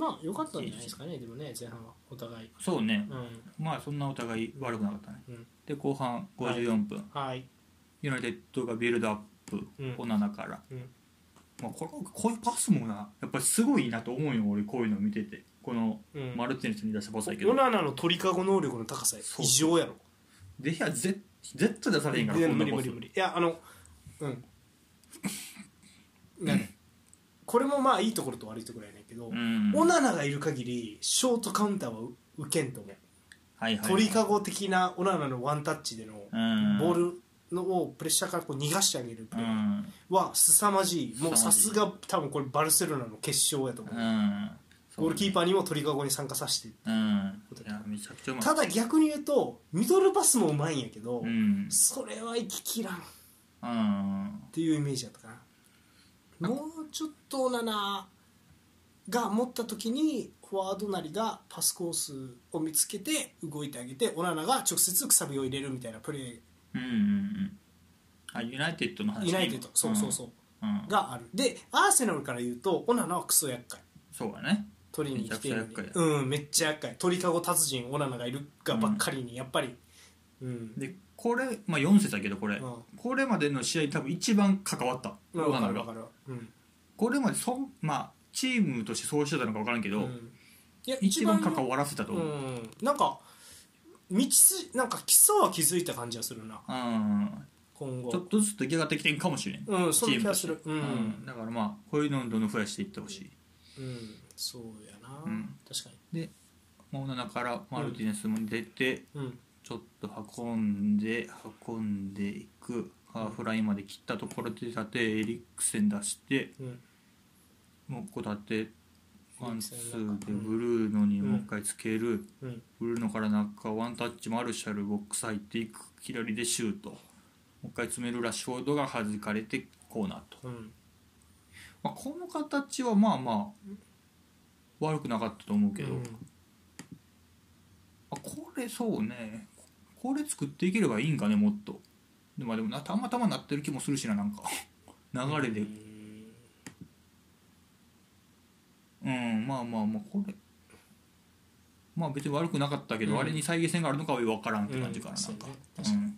まあ良かったんじゃないですかねでもね前半はお互い。そうね。うん。まあそんなお互い悪くなかったね。うん。で後半54分、はい。ユナイテッドがビルドアップ、うん。オナナから、うん。まあ、これこういうパスもなやっぱりすごいなと思うよ俺こういうの見てて。このうん。マルティネスに出したパスだけど、オナナの鳥かご能力の高さ異常やろ。でいや絶絶対出されへんから無理無理無理。いやあのうん。ねこれもまあいいところと悪いところやねんけど、うん。オナナがいる限りショートカウンターは受けんと思う。はいはい鳥かご的なオナナのワンタッチでのうん。ボールのをプレッシャーからこう逃がしてあげるプうレーん。は凄まじい。もうさすが多分これバルセロナの決勝やと思う、うん。ゴールキーパーにも鳥かごに参加させてうん。いやめちゃくちゃうまい。ただ逆に言うとミドルパスもうまいんやけど、うん。それは行ききらん。っうん。ていうイメージだったかなもうちょっとオナナが持った時にフォワードなりがパスコースを見つけて動いてあげてオナナが直接くさびを入れるみたいなプレーうんうんうん。あユナイテッドの話ねユナイテッドそうそうそう、うん、うんがある。でアーセナルから言うとオナナはクソ厄介。そうだね。取りに来てるうんめっちゃ厄介。鳥かご達人オナナがいるがばっかりにやっぱり。うんでこれ、まあ、4節だけどこれ、うん。これまでの試合多分一番関わった。うんオナナがわかるわかる。うん。これまでそんまあチームとしてそうしてたのか分からんけど、うん。いや一番関わらせたとう思う、ん。なんか道筋なんか基礎は気づいた感じがするな。うん。今後。ちょっとずつ出来上がってきてんかもしれん、うんそ気がする。うん、うん。だからまあこういうのをどんどん増やしていってほしい、うん、そうやな、うん。確かにオナナからマルティネスも出て、にうんちょっと運んで運んでいく。ハーフラインまで切ったところで縦エリクセン出してうん。もうここ縦ワンツーでブルーノにもう一回つける、うん。ブルーノから中ワンタッチマルシャルボックス入っていく左でシュート。もう一回詰めるラッシュフォードが弾かれてコーナーと、うん。まあ、この形はまあまあ悪くなかったと思うけど、うん。あこれそうねこれ作っていければいいんかねもっと。で,、まあ、でもなたまたまなってる気もするしななんか。流れで。うんまあまあまあこれ。まあ別に悪くなかったけど、うん。あれに再現性があるのかは分からんって感じかな、うんなんか。そうん。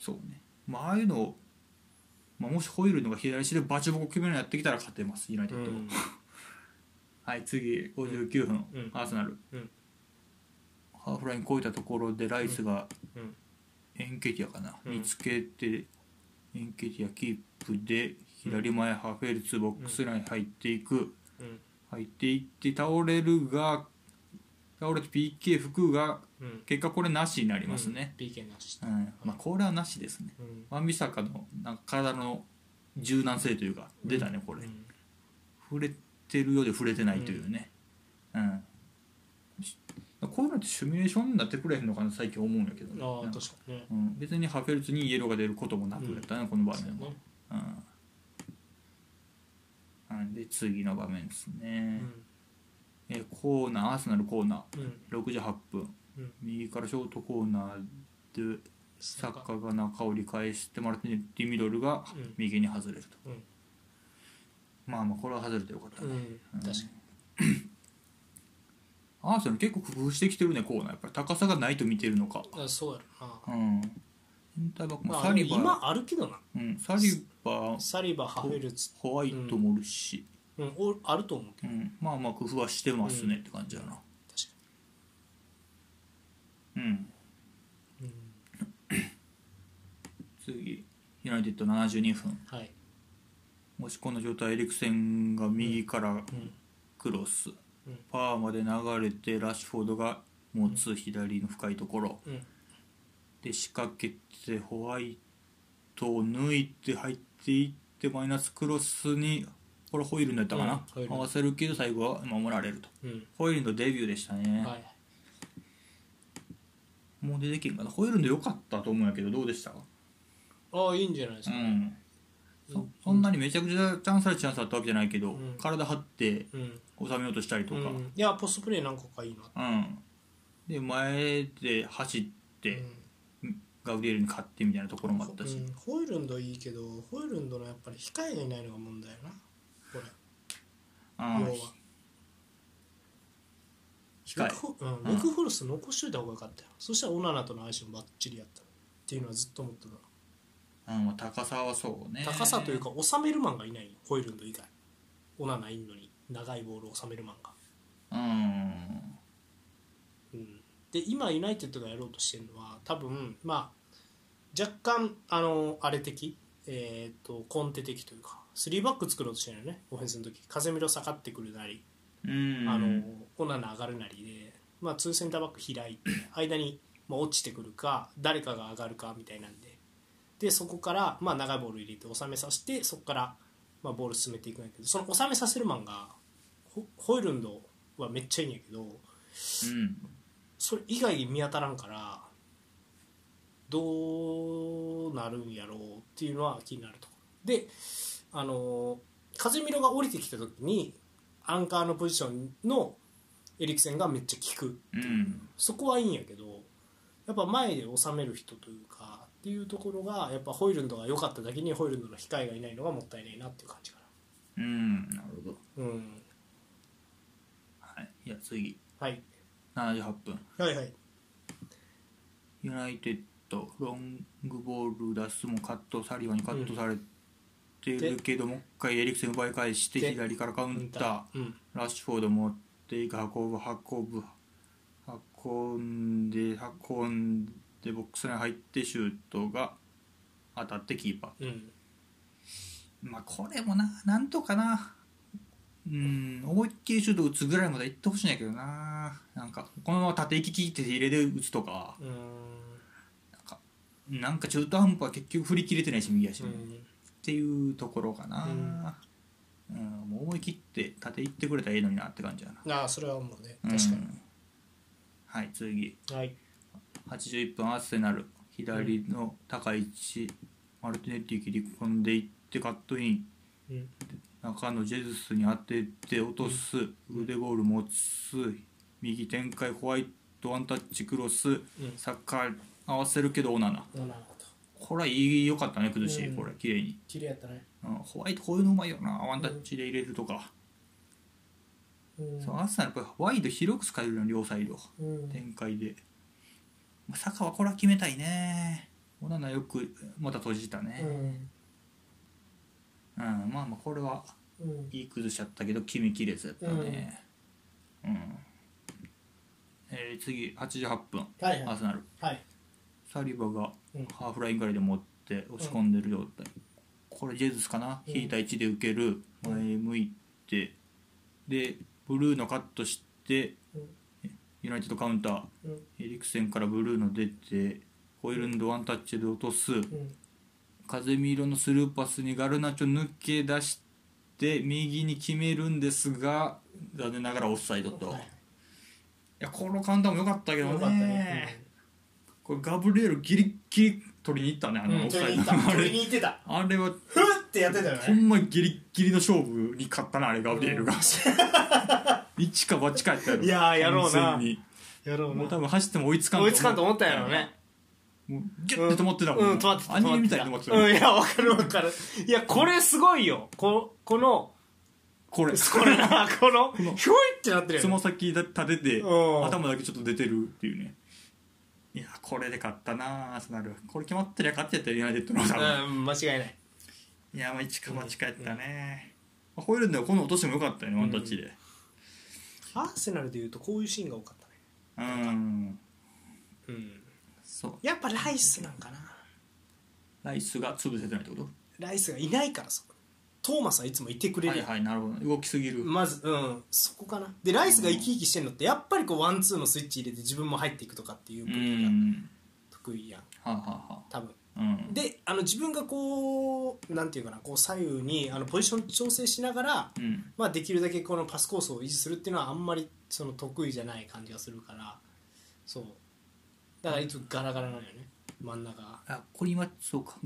そうね、まあ、ああいうのを、まあ、もしホイルンドが左足でバチボコ決めるのやってきたら勝てますユナイテッド。も、うん。はい次59分、うん。アーセナル、うんハーフライン越えたところでライスがうん。エンケティアかな、うん。見つけてエンケティアキープで左前ハーフェルツボックスライン入っていく、うん。入っていって倒れるが倒れて PK 服がうん。結果これなしになりますね、うん。PK なし。うん。まあこれはなしですね。うん。ワンビサカのなんか体の柔軟性というか出たねこれ、うん触れてるようで触れてないというね。うん、こういうのってシミュレーションになってくれへんのかな最近思うんやけどね。ああ確かにね。うん、別にハフェルツにイエローが出ることもなくやったね、この場面はねうん。うん、で次の場面ですうね、ん。えコーナー。アーセナルコーナうん。ー68分、うん。右からショートコーナーでサッカーが中折り返してマルティネッティミドルがうん。右に外れると、うん。まあまあこれは外れてよかったね、うん。確かアーセナル結構工夫してきてるねコーナーやっぱり高さがないと見てるのか。にあそうやろな。うん。センターバックもまあサリバ今あるけどな。うん、サリバサリバハフェルツホワイトもおるし、うん。おあると思うけど。うん。まあまあ工夫はしてますねって感じやな。確かうん。に次。ユナイテッド72分。うんはい。もしこの状態エリクセンが右からうんクロス、うんパーまで流れてラッシュフォードが持つ左の深いところ。うん。で仕掛けてホワイトを抜いて入っていってマイナスクロスにこれホイールになったかな、うん合わせるけど最後は守られると。うん。ホイールのデビューでしたね、はい。もう出てけんかな？ホイールンで良かったと思うんやけどどうでした？ああいいんじゃないですか。うんそそんなにめちゃくちゃチャンスあるチャンスあったわけじゃないけど、うん。体張ってうん。収めようとしたりとか、うん。うんいやポストプレー何個かいいな。で前で走って、ガウディエルに勝ってみたいなところもあったし、うん。ホイルンドいいけどホイルンドのやっぱり控えがいないのが問題よな。これ。あー。要は。控え。ネクフうん。ネクフルス残しといた方がよかったよ。そしたらオナナとの相性もバッチリやったっていうのはずっと思ってたうんまあ高さはそうね。高さというか収めるマンがいないよホイルンド以外。オナナいんのに長いボールを収めるマンが、うん。うん、で今ユナイテッドがやろうとしてるのは多分まあ若干あのあれ的えー、とコンテ的というか3バック作ろうとしてるよねオフェンスの時。風見ろ下がってくるなり、うん。あのオナナ上がるなりで、まあ、2センターバック開いて間に、まあ、落ちてくるか誰かが上がるかみたいなんででそこから、まあ、長いボール入れて収めさせてそこから、まあ、ボール進めていくんやけどその収めさせるマンがホホイルンドはめっちゃいいんやけどうん。それ以外に見当たらんからどうなるんやろうっていうのは気になるとであの風見ろが降りてきた時にアンカーのポジションのエリクセンがめっちゃ効くうん。そこはいいんやけどやっぱ前で収める人というかっていうところがやっぱホイルンドが良かっただけにホイルンドの控えがいないのがもったいないなっていう感じかうんなるほど、な、うん、はい、いや次。はい。78分。はいはい。ユナイテッドロングボール出すもカットサリバンにカットされてるけど、もう一回エリクセン奪い返してで左からカウンター。うん。ラッシュフォード持っていく運ぶ運ぶ運んで運んでボックスに入ってシュートが当たってキーパうん。ーまあこれもななんとかな。うん思いっきりシュート打つぐらいまで行ってほしいんやけどな。なんかこのまま縦行き切って入れで打つとか。うん。なんかなんか中途半端結局振り切れてないし右足も、っうん。ていうところかな、うん。もう思い切って縦行ってくれたらいいのになって感じやな。ああそれはもうね。確かに、うんはい次。はい81分アーセナル左の高い位置、マルティネッティ切り込んでいってカットイン。うん中のジェズスに当てて落とす、腕ボール持つ。右展開ホワイトワンタッチクロス、んサッカー合わせるけどオナこれはいいよかったね崩し、うん。これ綺麗に、綺麗やったね。うん、ホワイトこういうのうまいよな。ワンタッチで入れるとか、うん。そうアーセナルやっぱワイド広く使えるの両サイド。うん。展開で坂はこれは決めたいね。オナナよくまた閉じたうね、ん。うんまあまあこれはうん。いい崩しちゃったけど決めきれずやったね。うん、えー次88分。はいはい。アーセナル。はい。サリバがうん。ハーフラインぐらいで持って押し込んでる状態、これジェズスかな、うん。引いた位置で受ける。前向いて。でブルーのカットして、うんユナイテッドカウンターうん。エリクセンからブルーの出てホイルンドワンタッチで落とす。うん。風見色のスルーパスにガルナチョ抜け出して右に決めるんですが残念ながらオフサイドと、はいいやこのカウンターも良かったけどね。ね。これガブリエルギリッギリ取りに行ったねあの、うん。オフサイド。取りに行った。あ取りれに行ってた。あれはふってやってたよね。ほんまギリッギリの勝負に勝ったなあれガブリエルが一か八かやったやろ。いやーやろうな。完全に。やろうもう多分走っても追いつかん追いつかんと思ったんやろね。もうギュッて止まってたもん、うん止まってたアニメみたいに止まってたうんいやわかるわかる。いやこれすごいよ。ここのこれ。これな このひょいってなってるよつねま先立ててうん。頭だけちょっと出てるっていうね。いやこれで勝ったなアーセナルこれ決まってりゃ勝ってやったよユナイテッドの多分、うん間違いない。いやまあ一か八かやったね、まあホイールンではこの落としも良かったよねワンタッチでアーセナルでいうとこういうシーンが多かったね。うん。うん。そう。やっぱライスなんかな。ライスが潰せてないってこと？ライスがいないからさトーマスはいつもいてくれるはいはいなるほど。動きすぎる、まずうん。そこかな。でライスが生き生きしてんのってやっぱりこうワンツーのスイッチ入れて自分も入っていくとかっていう分がん。得意やん。はあ、はあは多分。あ、うん。であの自分がこうなんていうかなこう左右にあのポジション調整しながら、うん。まあ、できるだけこのパスコースを維持するっていうのはあんまりその得意じゃない感じがするからそう。だからいつもガラガラなのよね。真ん中。があこれ今そうか。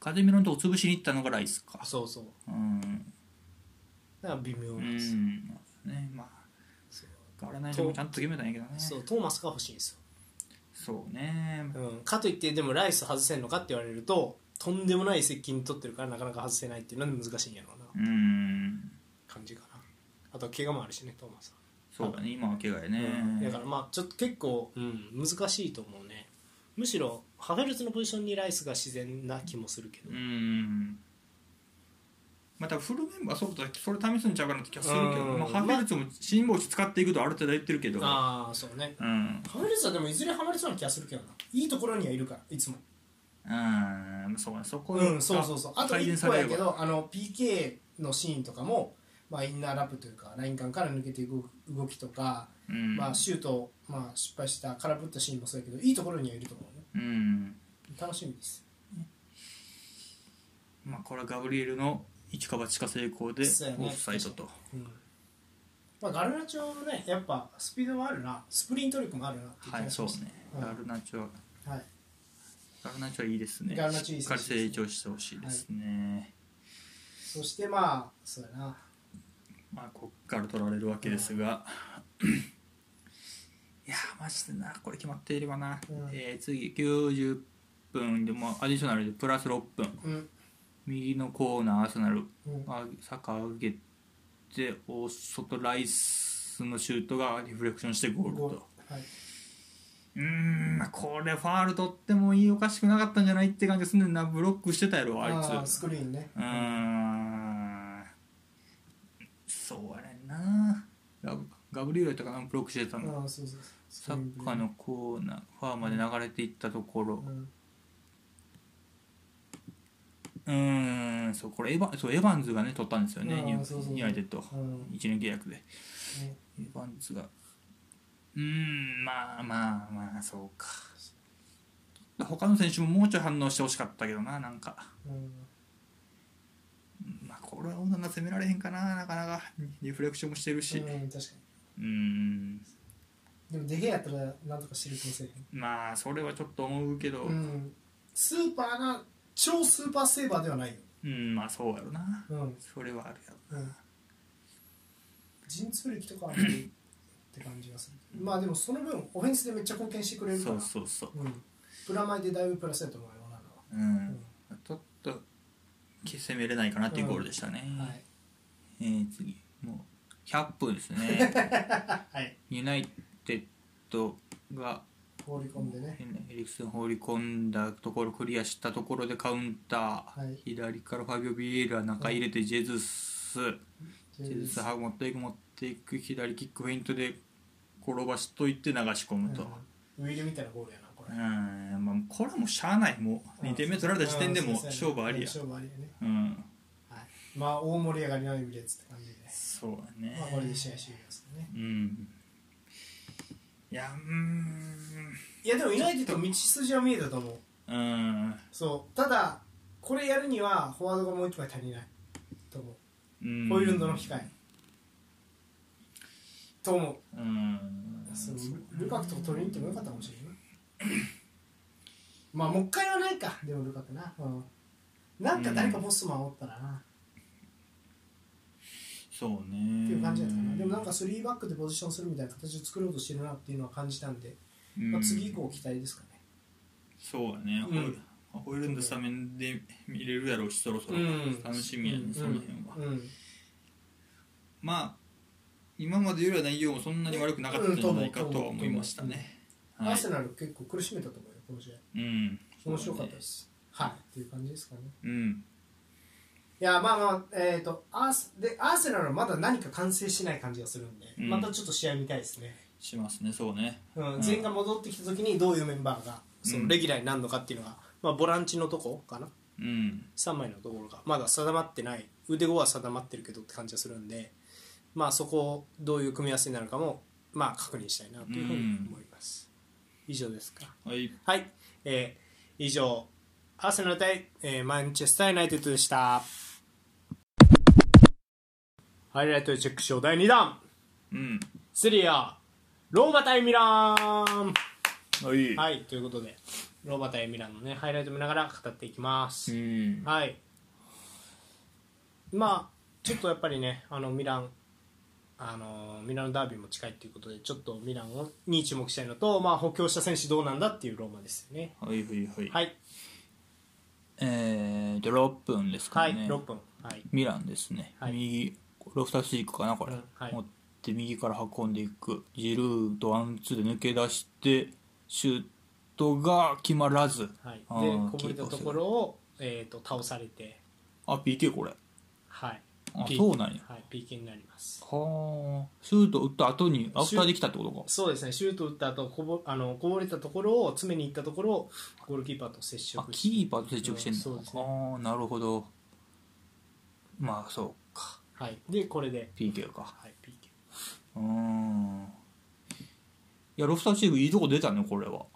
風見のとこ潰しに行ったのがライスか。そうそう。うん。だから微妙うなん。です、んねまあそう。変わらないでもちゃんと決めたんやけどね。そうトーマスが欲しいんですそうね。よ、うん、かといってでもライス外せんのかって言われるととんでもない接近取ってるからなかなか外せないっていうので難しいんやろうな。うん。感じかな。あとは怪我もあるしねトーマスは。そうだね。今は怪我やね、うん。だからまあちょっと結構、うん、難しいと思うね。むしろハフェルツのポジションにライスが自然な気もするけど、うんまたフルメンバーそうだそれ試すんちゃうかなって気がするけど、うん。まあ、ハフェルツも辛抱し使っていくとある程度言ってるけど。ああそうねうん。ハフェルツはでもいずれハマりそうな気がするけどないいところにはいるから。いつもうんそうねそこうんそうそうそうあと改善1個やけどあの PK のシーンとかも、まあ、インナーラップというかライン間から抜けていく動きとか、うん。まあ、シュートを、まあ、失敗した空振ったシーンもそうやけどいいところにはいると思うね。うん。楽しみです。まあこれはガブリエルの一か八か成功でオフサイドと。うん。まあ、ガルナチョもねやっぱスピードもあるな。スプリント力もあるなっていう気はいそうね。うん。ガルナチョははい。ガルナチョはいいですね。ガルナチョいいしっかり成長してほしいですね、そしてまあそうやな。まあこっから取られるわけですが、い。やーマジでな。これ決まっていればな、うん。えー次90分でもアディショナルでプラス6分。うん右のコーナーアーセナルうん。あ坂上げて大外ライスのシュートがリフレクションしてゴールと。はい。うーんまあこれファール取ってもいいおかしくなかったんじゃないって感じがすんねんな。ブロックしてたやろあいつ。あースクリーンね。うーん。そうやねんな。ガブガブリエルやったかなブロックしてたあのサッカーのコーナーファーまで流れていったところ。うんうーん。そうこれエヴァそうエヴァンズがね取ったんですよねニュそうそうそう。ユナイテッドうん。1年契約で。ね。エヴァンズが。うーんまあまあまあそうか。他の選手ももうちょい反応してほしかったけどななんか。うん。まあこれはオナが攻められへんかななかなか。リフレクションもしてるし。うん確かうーん。にでもデゲやったらなんとかしてる気もせえまあそれはちょっと思うけど。スーパーな超スーパーセーバーではない。ようんまあそうやろな。うん。それはあるやろうん。陣痛力とかあるって感じがする。まあでもその分オフェンスでめっちゃ貢献してくれるかそらうそうそう。うん。プラマイでだいぶプラスだと思うよなのは。うん、ちょっと攻めれないかなっていうゴールでしたね、はい。えー次。もう100分ですね。はい。ユナイテッドが放り込んでね。エリクセン放り込んだところクリアしたところでカウンター、はい。左からファビオ・ビエイラ中入れてジェズス、ジジェズスハグ持っていく持っていく。左キックフェイントで転ばしといて流し込むと、うん。ウィルみたいなゴールやなこれ。うん。まあ、これはもうしゃあない。もう2点目取られた時点でも勝負ありや。勝負ありやね。うん。はい。まあ大盛り上がりのエミレッツって感じでそうだね。まあこれで試合終了ですね。うんいやうーん。いやでもユナイテッド道筋は見えたと思う。うん。そう。ただこれやるにはフォワードがもう一枚足りないと思う。うん。ホイルンドの控えと思う。うん。ルカクとか取りに行ってもよかったかもしれな。いまあもう一回はないか。でもルカクな、うん、なんか誰かボスマンおったらな、そうね。っていう感じだったかな。でもなんか3バックでポジションするみたいな形を作ろうとしてるなっていうのは感じたんで、まあ、次以降期待ですかね。そうだね、うん。ホイルホイルンドスタメンで見れるやろうしそろそろ。うん。楽しみやね、その辺は、うん。まあ今までよりは内容もそんなに悪くなかったんじゃないかとは思いましたね、はい。アーセナル結構苦しめたと思うよこの試合。うん。面白かったです、はい。っていう感じですかね。うんいやまあまあえっ、とアースでアーセナルはまだ何か完成しない感じがするんで、うん。またちょっと試合見たいですね、しますねそうね。うんうん。全員が戻ってきた時にどういうメンバーがそのレギュラーになるのかっていうのが、まあ、ボランチのとこかな。うん。3枚のところがまだ定まってない。腕後は定まってるけどって感じがするんで、まあ、そこをどういう組み合わせになるかも、まあ、確認したいなというふうに思います、以上ですか。はい。はい、えー以上アーセナル対、えーマンチェスター・ユナイテッドでした。ハイライトでチェックしよう。第2弾。うん。セリアローマ対ミラン。はい。はいということでローマ対ミランのねハイライト見ながら語っていきます、うん。はい。まあちょっとやっぱりねあのミランあのミラノダービーも近いということでちょっとミランをに注目したいのと、まあ、補強した選手どうなんだっていうローマですよね。はいはいはい、はいえーと6分ですかはいね、6分。はい。ミランですね、はい。右ロフタスチークかなこれ、うんはい。持って右から運んでいく。ジルーとワンツーで抜け出してシュートが決まらず、はい、あでーこぼれたところを、えー、と倒されて。あ PK これ。はいあそうなんや。はい、PK になります。はあ。シュート打った後にアフターできたってことか。そうですねシュート打った後こぼあのこぼれたところを詰めに行ったところをゴールキーパーと接あ触して。キーパーと接触してんの、うんそうですね。ああなるほど。まあそうか。はい、でこれで、PK か。はい、PK うーん。いやロフターチームいいとこ出たねこれは。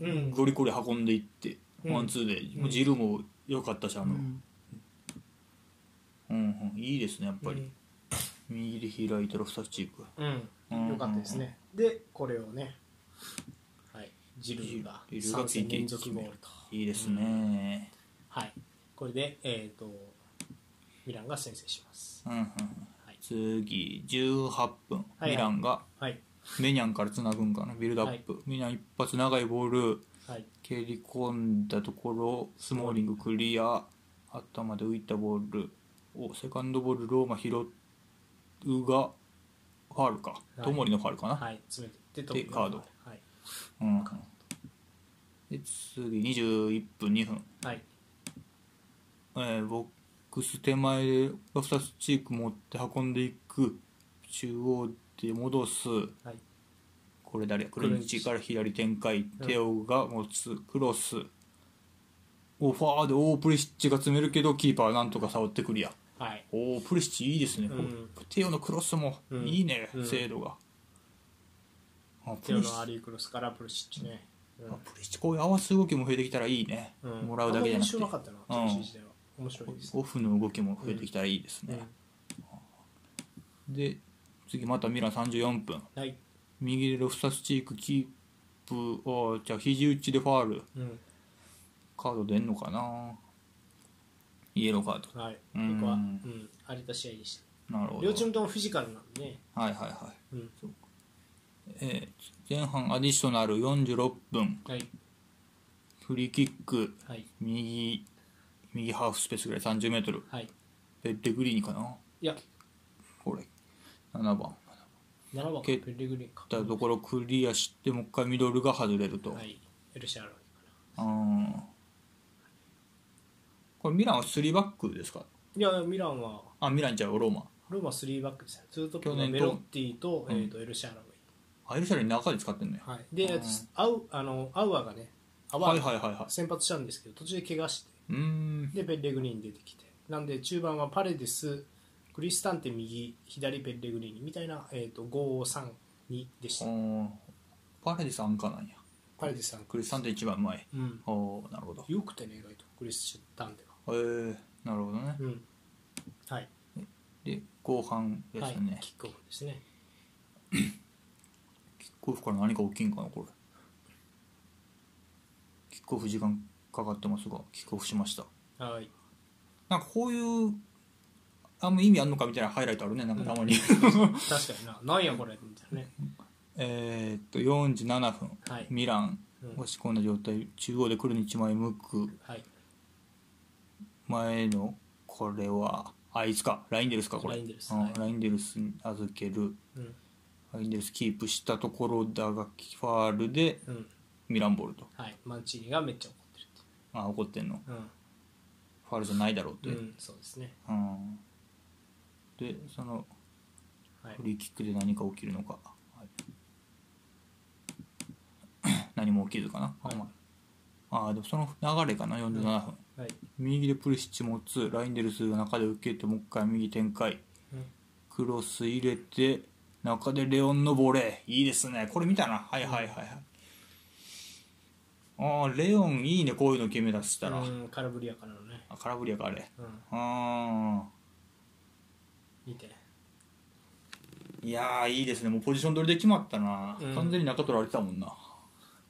うん。ゴリゴリ運んでいって、うん。ワンツーで、ジルも良かったしあの、ううんんうん。いいですねやっぱり、右で開いてロフターチークうん、うん。よかったですね、でこれをね、はい、ジルーがジルーが3戦連続ゴールと、いいですね。はい、これで、えー、とミランが先制します、うんうんうん。はい。次18分、はいミランがはい。メニャンからつなぐんかなビルドアップ、ミラン一発長いボールはい。蹴り込んだところスモーリングクリア。頭で浮いたボールをセカンドボールローマ拾うがファールか。い。トモリのファールかな、はい、詰めてでカード。はい。うん。で次21分2分、はい。えーボックス手前でロフタスチーク持って運んでいく。中央で戻す。はい。これ誰や？クルンチ。から左展開。テオが持つ。クロス。をファーでオープリシッチが詰めるけどキーパーはなんとか触ってクリアはい。おープリシッチいいですね、うん。テオのクロスもうん。いいね、うん。精度が。あプテオのアリークロスからプルシッチね、うん。あプリシッチこういう合わせ動きも増えてきたらいいね、うん。もらうだけじゃなくて。あんま面白かったなうん。面白いです。ねオフの動きも増えてきたらいいですね、で次またミラン34分はい、右でロフタスチークキープをじゃあ肘打ちでファールうんカード出んのかなイエローカードはい、こうん。こは、うん、荒れた試合でした。なるほど。両チームともフィジカルなんでね、はいはいはい、うん。えー前半アディショナル46分。はい。フリーキック。はい。右右ハーフスペースぐらい 30m はい。ペッレグリーニかな？いや。これ。7番7番か蹴っペレグリンか。たところクリアしてもう一回ミドルが外れると、はい。エルシャラウイうんこれミランは3バックですか？いやミランは。あミランちゃうローマ。ローマ3バックですね。ツートップ去年と。がメロッティと,、うん。えー、とエルシャラウイアイルシャルに中で使ってんのよ、はい、で、うんアウあのアウアがねアワはいーはいはいはい。先発したんですけど途中で怪我して。うーん。でペッレグリーニ出てきて。なんで中盤はパレデスクリスタンテ右左ペッレグリーニみたいな、えー、と532でした。パレディスアンカーなんや。パレデスさんクリスタンテ一番前。うん。おおなるほど。よくてね意外と。クリスタンテがえー、なるほどね。うん。はい、で後半ですはい。ね、キックオフですね。キックオフから何か起きんかなこれ。キックオフ時間かかってますがキックオフしました。はい。なんかこういうあんま意味あんのかみたいなハイライトあるねなんかたまに、確かにな。なんやこれみたいなね。えーっと47分、はい。ミラン。うん。押し込んだ状態中央で来るに1枚向くはい前のこれはあいつか。ラインデルスかこれ。ラインデルスうんはい。ラインデルスに預ける。うん。ラインデルスキープしたところだがファールでうん。ミランボールと。はい。マンチーニがめっちゃ怒ってるってあ怒ってんの？いうファールじゃないだろうって、そうですね。うん。でそのはい。フリーキックで何か起きるのか、はい。何も起きずかな、はい。あ。あでもその流れかな？47分、はい。右でプリシッチ持つラインデルスが中で受けてもう一回右展開。うん。クロス入れて中でレオンのボレー。いいですね。これ見たな。はいはいはいはい。ああレオンいいね。こういうの決め出したら、うんカラブリアからのね。あ空振りやかあれ。うん。あ見て。ーいやーいいですね。もうポジション取りで決まったな、うん。完全に中取られてたもんな。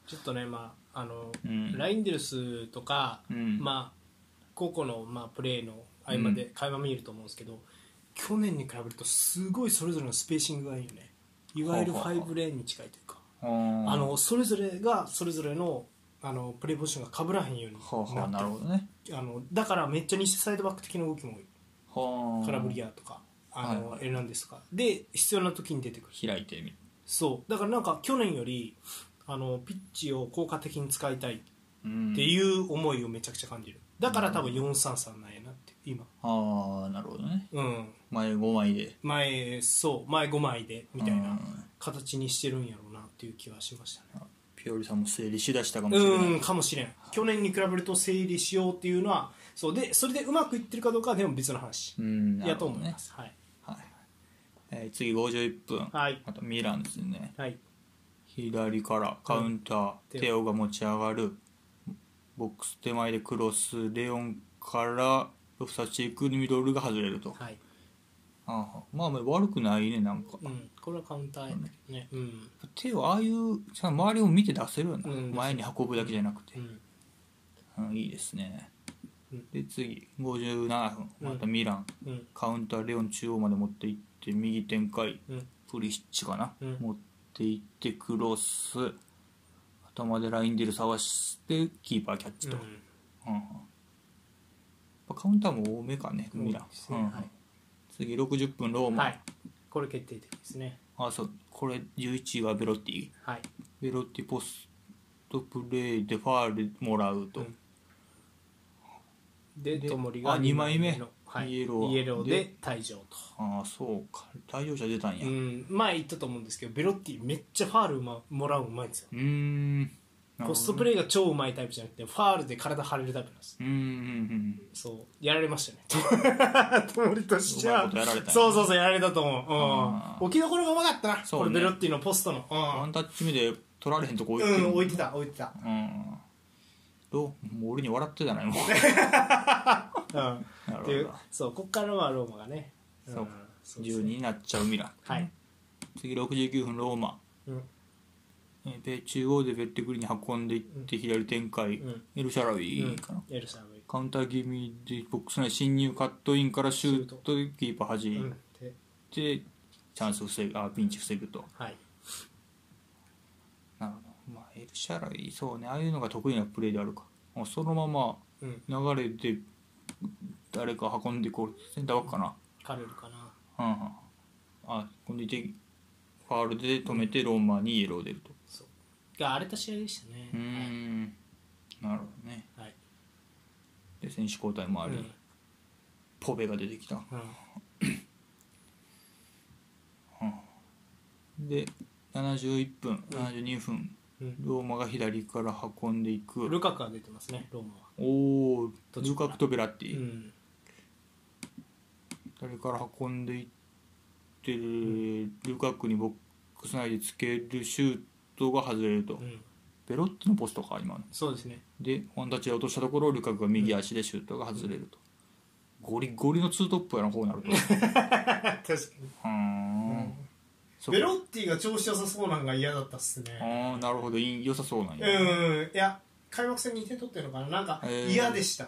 ちょっとねまああの、うん。ラインデルスとか、うん。まあ個々の、まあ、プレーの合間で会話見ると思うんですけど、去年に比べるとすごいそれぞれのスペーシングがいいよね。いわゆるはあはあ5レーンに近いというか。あのそれぞれがそれぞれのあのプレーポジションが被らへんようになってるほどね。あのだからめっちゃ西サイドバック的な動きも多い。はあカラブリアとかあの、はい。エルナンデスとか。で必要な時に出てくる。開いてみそう。だからなんか去年よりあのピッチを効果的に使いたいうん。っていう思いをめちゃくちゃ感じる。だから多分433なんやなって今。ああなるほどね。うん。前5枚で。前そう。前5枚でみたいなうん。形にしてるんやろうなっていう気はしましたね。ピオリさんも整理しだしたかもしれない、うんかもしれん。去年に比べると整理しようっていうのはそう。でそれでうまくいってるかどうかはでも別の話やと思いま、す。はい。はいえー次51分、はい。またミランですね。はい左からカウンター、うんテオが持ち上がる。ボックス手前でクロスレオンからロフサチークにミドルが外れると、はい。ああまあまあ悪くないねなんか、うん。これはカウンターやだけどねうん。テオああいうさ周りを見て出せるよな、うん。前に運ぶだけじゃなくて。う、ん。うんいいですね、うん。で次。57分。またミラン、うん。カウンターレオン中央まで持っていって右展開。うん。プリシッチかな、うん。持っていってクロス。頭でラインデル探してキーパーキャッチと、うん。やっぱカウンターも多めかねミうん。はい。次60分ローマ、はい。これ決定的ですね。あそう。これ11位はベロッティ。はい。ベロッティポストプレーでファールもらうと、うん。ででともりがあ二枚目のはい、イエロー。イエローでで退場と。ああそうか。退場者出たんや。ううん。前言ったと思うんですけどベロッティめっちゃファールうまもらううまいんですよ。ーん。ポストプレーが超うまいタイプじゃなくてファールで体張れるタイプなんです。うんうんうんそう。やられましたね。ともりとしては。そうそうそうやられたと思う、うん、置きどころがうまかったな、そうね。これベロッティのポストの。ワンタッチ目で取られへんとこ置うん、いて。るうん、置いてた置いてた。うんどう？もう俺に笑ってたねもう うん。なるっていうほどそうこっからはローマがね。そう。そうです12になっちゃうミランはい、次69分ローマ。うん。えーで中央でペッレグリーニ運んでいって左展開、うん。エルシャラウうんィかな、エルサムカウンター気味でボックス内侵入カットインからシュートでキーパー弾いうん。で。て、チャンス防ぐあピンチ防ぐと。はい。なるほど、まあ、エルシャラウィそうね。ああいうのが得意なプレーであるか。もうそのままうん。流れで誰か運んでこうセンターバックかな。カレルかな。うんうん。あ今度いてフファールで止めてローマにイエロー出ると。そう。が荒れた試合でしたね。うーん。なるほどね。はい、はいで選手交代もあり、うん。ポベが出てきた。うん。で71分72分、うんローマが左から運んでいく。ルカクが出てますねローマは。おおルカクとベラッティ、うん。左から運んでいってる？ルカクにボックス内でつけるシュートが外れると、うん。ベロッティのポストか今の。そうですね。でワンタッチで落としたところルカクが右足でシュートが外れると、ゴリゴリのツートップやなこうなると。う 確かに。そベロッティが調子良さそうなんが嫌だったっすね。ああなるほど。いい良さそうなんや、うんいや開幕戦2点取ってるのかな。なんか嫌でした、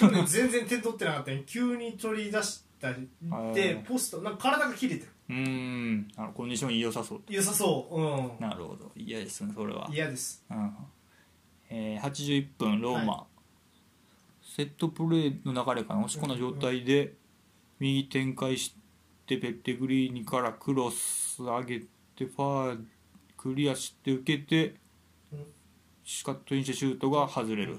去年全然点取ってなかったのに 急に取り出したりでーポストなんか体が切れてる。うーん。あのコンディション良さそう。良さそう。うん。なるほど。嫌ですねそれは。嫌です。うん。えー、81分ローマ、はセットプレーの流れかな。押し込んだ状態で右展開してペッテグリーニからクロス上げてファークリアして受けてうん。シカットインしてシュートが外れる、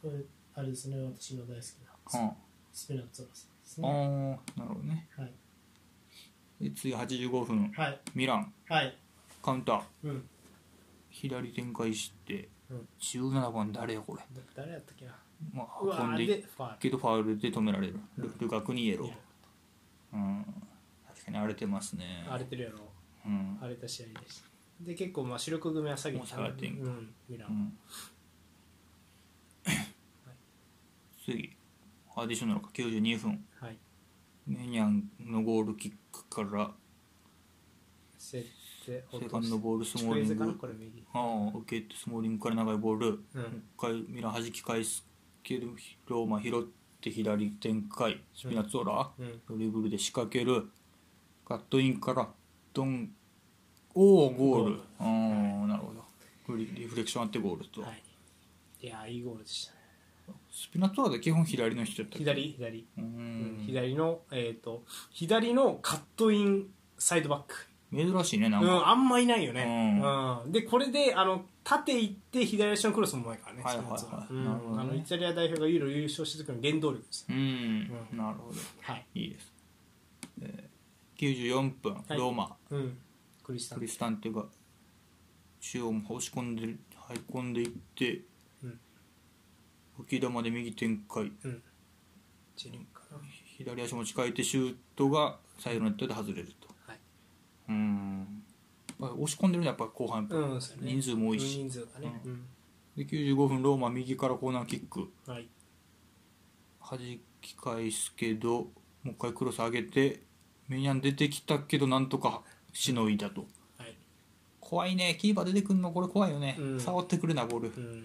これあれですね私の大好きなうん。スピナッツォラさんですあねーなるほどね。はい。で次85分。はい。ミラン。はい。カウンター。うん。左展開してうん。17番誰やこれ、だ誰やったっけな。まあ、運んでいけどファウルで止められる。ルルカクにイエロ。ーうん。確かに荒れてますね。荒れてるやろ。うん。荒れた試合でした。で結構まあ主力組は下げもう下がってんか。うんミラン、うん。次。アディショナルか。92分。はい。メニャンのゴールキックから。セカンドボールスモーリング。ああ受けてスモーリングから長いボール、うん。もう一回ミラン弾き返すけどローマ拾って左展開スピナッツォーラ、うん。ドリブルで仕掛けるカットインからドンおおゴール。ゴああなるほど。リリフレクションあってゴールと、はい。いやいいゴールでしたね。スピナッツォーラで基本左の人やった左左、ううん。ん左のえっ、と左のカットインサイドバック珍しいねなんか、うん、あんまいないよね、ううん。でこれであの縦行って左足のクロスもうまいからね、はいはいはい。スピナッツは。なるほどね。うん。あのイタリア代表がユーロ優勝した時の原動力です、うん、うなるほど。はい、いいです、えー、94分、はい。ローマ。うん、クリスタン。クリスタンテが中央も押し込んで入り込んでいって、うん。浮き球で右展開。うん。チリンかな。左足持ち替えてシュートがサイドネットで外れるうん。押し込んでるのはやっぱ後半、うんそうやね。人数も多いし。人数がね、うん。で95分ローマ右からコーナーキック。はい。弾き返すけどもう一回クロス上げてメニャン出てきたけどなんとかしのいだと。はい。怖いね。キーパー出てくるの？これ怖いよね、うん。触ってくるなボール。うん。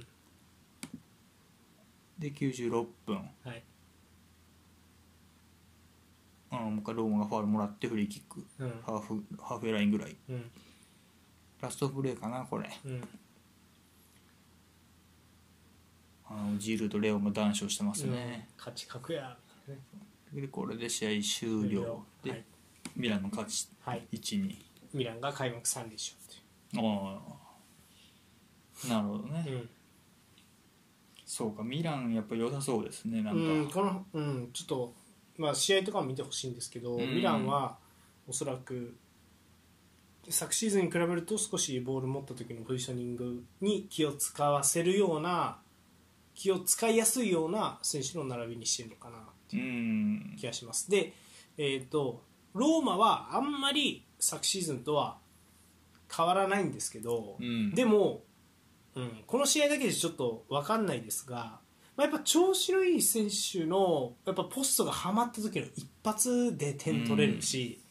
で96分。はいうん。もう一回ローマがファウルもらってフリーキック。うん。ハーフハーフウェイラインぐらい。うん。ラストプレーかなこれ。うん。あのジールとレオも談笑してますね、勝ち確や。でこれで試合終了で、はい、ミランの勝ち。はい、1-2ミランが開幕3連勝とああなるほどね、いうそうかミランやっぱ良さそうですねなんか、うん、この、うん、ちょっと、まあ、試合とかも見てほしいんですけど、うん。ミランはおそらく昨シーズンに比べると少しボール持った時のポジショニングに気を使わせるような気を使いやすいような選手の並びにしてるのかなうん。気がします。で、えー、とローマはあんまり昨シーズンとは変わらないんですけど、うん。でも、うん、この試合だけでちょっと分かんないですが、まあ、やっぱ調子のいい選手のやっぱポストがはまった時の一発で点取れるし、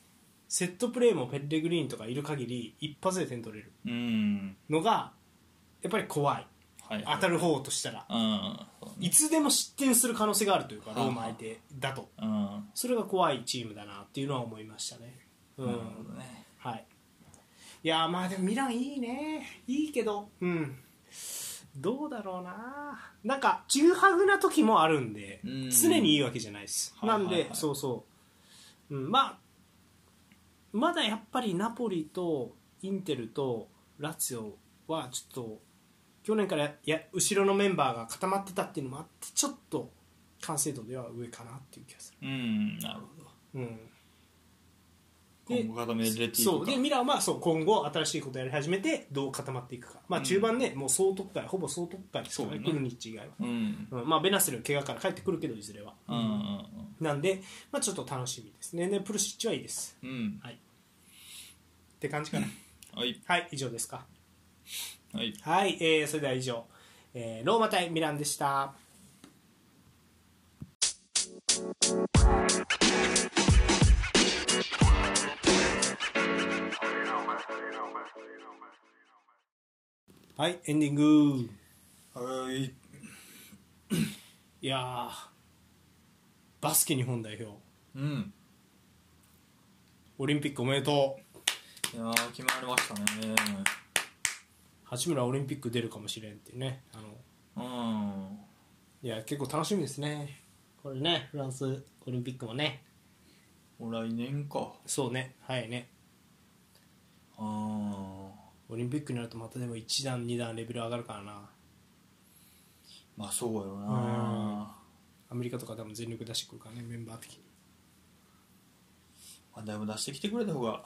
セットプレーもペッレグリーンとかいる限り一発で点取れるうん。のがやっぱり怖い。はい当たる方としたら。うんいつでも失点する可能性があるというかはあローマ相手だと。うん。それが怖いチームだなっていうのは思いましたね。うん。はい、いやーまあでもミランいいね。いいけど。うんどうだろうな。なんかちぐはぐな時もあるんでうん。常にいいわけじゃないです、はいはいはい。なんでそうそう、うん、まあまだやっぱりナポリとインテルとラツィオはちょっと去年からや後ろのメンバーが固まってたっていうのもあってちょっと完成度では上かなっていう気がすうんなるほど。る、うん、で今後固めれていくか。そう。でミランはそう今後新しいことをやり始めてどう固まっていくか、まあ、中盤ね、もう総特会ほぼ総特会ですからねそうね。クルニッチ以外は、うん。うん。まあ、ベナスル怪我から帰ってくるけどいずれは、うんうんなんで、まあ、ちょっと楽しみですね。でプルシッチはいいです。うんうん。はい。って感じかな。はい。はい以上ですか。はい。はい、えーそれでは以上、えーローマ対ミランでしたはいエンディング。はい。いやーバスケ日本代表。うん。オリンピックおめでとう。いやー決まりましたね。八村オリンピック出るかもしれんっていうねあの。うん。いや結構楽しみですね。これねフランスオリンピックもね。もう来年か。そうねはいね。あオリンピックになるとまたでも1段2段レベル上がるからな。まあそうやろな。アメリカとかでも全力出してくるからねメンバー的に。まあでも出してきてくれた方が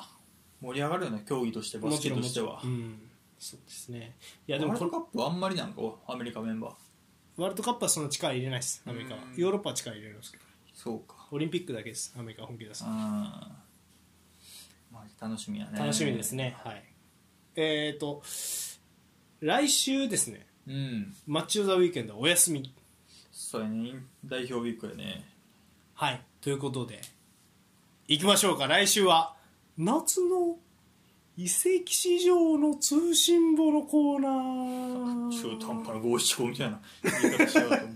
盛り上がるよね競技としてバスケとしては。うん。そうですね。いやワールドカップはあんまりなんかアメリカメンバー。ワールドカップはその力入れないですアメリカは。うん。ヨーロッパは力入れるんですけど。そうか。オリンピックだけですアメリカは本気出すうん。まあ楽しみやね。楽しみですね。はいえっ、ー、と来週ですね。うん。マッチ・オブ・ザ・ウィーケンドお休み。そうやね。代表ウィークやね。はい。ということで行きましょうか。来週は夏の移籍市場の通信簿のコーナー。中途半端な五七五みたいな。言い方しようと思う。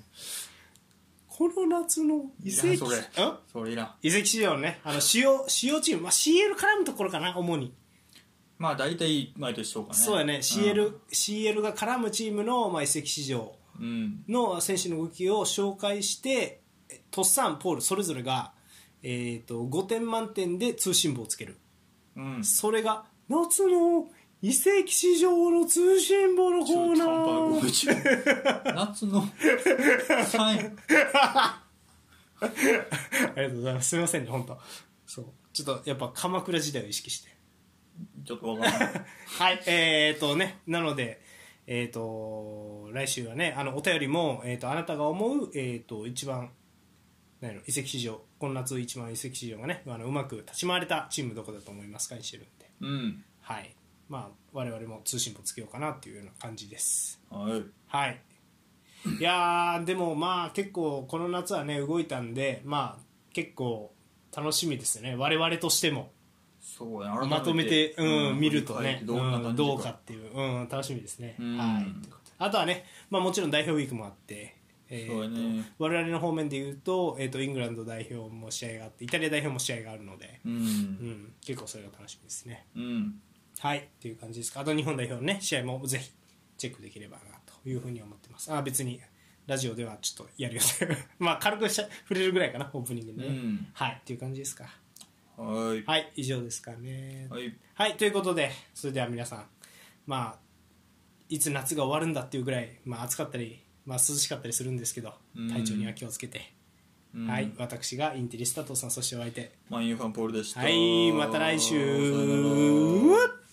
この夏の移籍いらんそれ。んそれいらん。移籍市場のねあの主要主要チーム、まあ、CL 絡むところかな主に、まあ大体毎年そうかね。そうやね。CL,、CL が絡むチームの、まあ、移籍市場うん。の選手の動きを紹介してトッサン、ポールそれぞれが、えー、と5点満点で通信簿をつける。うん。それが夏の移籍市場の通信簿のコーナー。夏の。サインありがとうございます。すみませんね本当。そう。ちょっとやっぱ鎌倉時代を意識してちょっとわからない。はい。えー、とねなのでえー、と来週はねあのお便りも、えー、とあなたが思う、えー、と一番何やろ移籍市場この夏一番移籍市場がねあのうまく立ち回れたチームどこだと思いますかにしてるんでうん。はい。まあ我々も通信簿つけようかなっていうような感じです。はい。はい。いやーでもまあ結構この夏はね動いたんでまあ結構楽しみですね。我々としてもそうやなまとめて、うん見るとね。どうんどうかっていう、うん、楽しみですね、うん。はい。あとはね、まあ、もちろん代表ウィークもあって、えーね。我々の方面で言うと,、えー、とイングランド代表も試合があってイタリア代表も試合があるので、ううんん、結構それが楽しみですね。うん。はいっていう感じですか。あと日本代表のね試合もぜひチェックできればなというふうに思ってます。あ別にラジオではちょっとやるよ まあ軽くしゃ触れるぐらいかなオープニングでね、うん。はいっていう感じですかはい。はい以上ですかね。はい。はいということでそれでは皆さんまあいつ夏が終わるんだっていうぐらい、まあ、暑かったり、まあ、涼しかったりするんですけどうん。体調には気をつけて、うん。はい私がインテリスタトさんそしてお相手。マンユーファンポールでした。はいまた来週。さよなら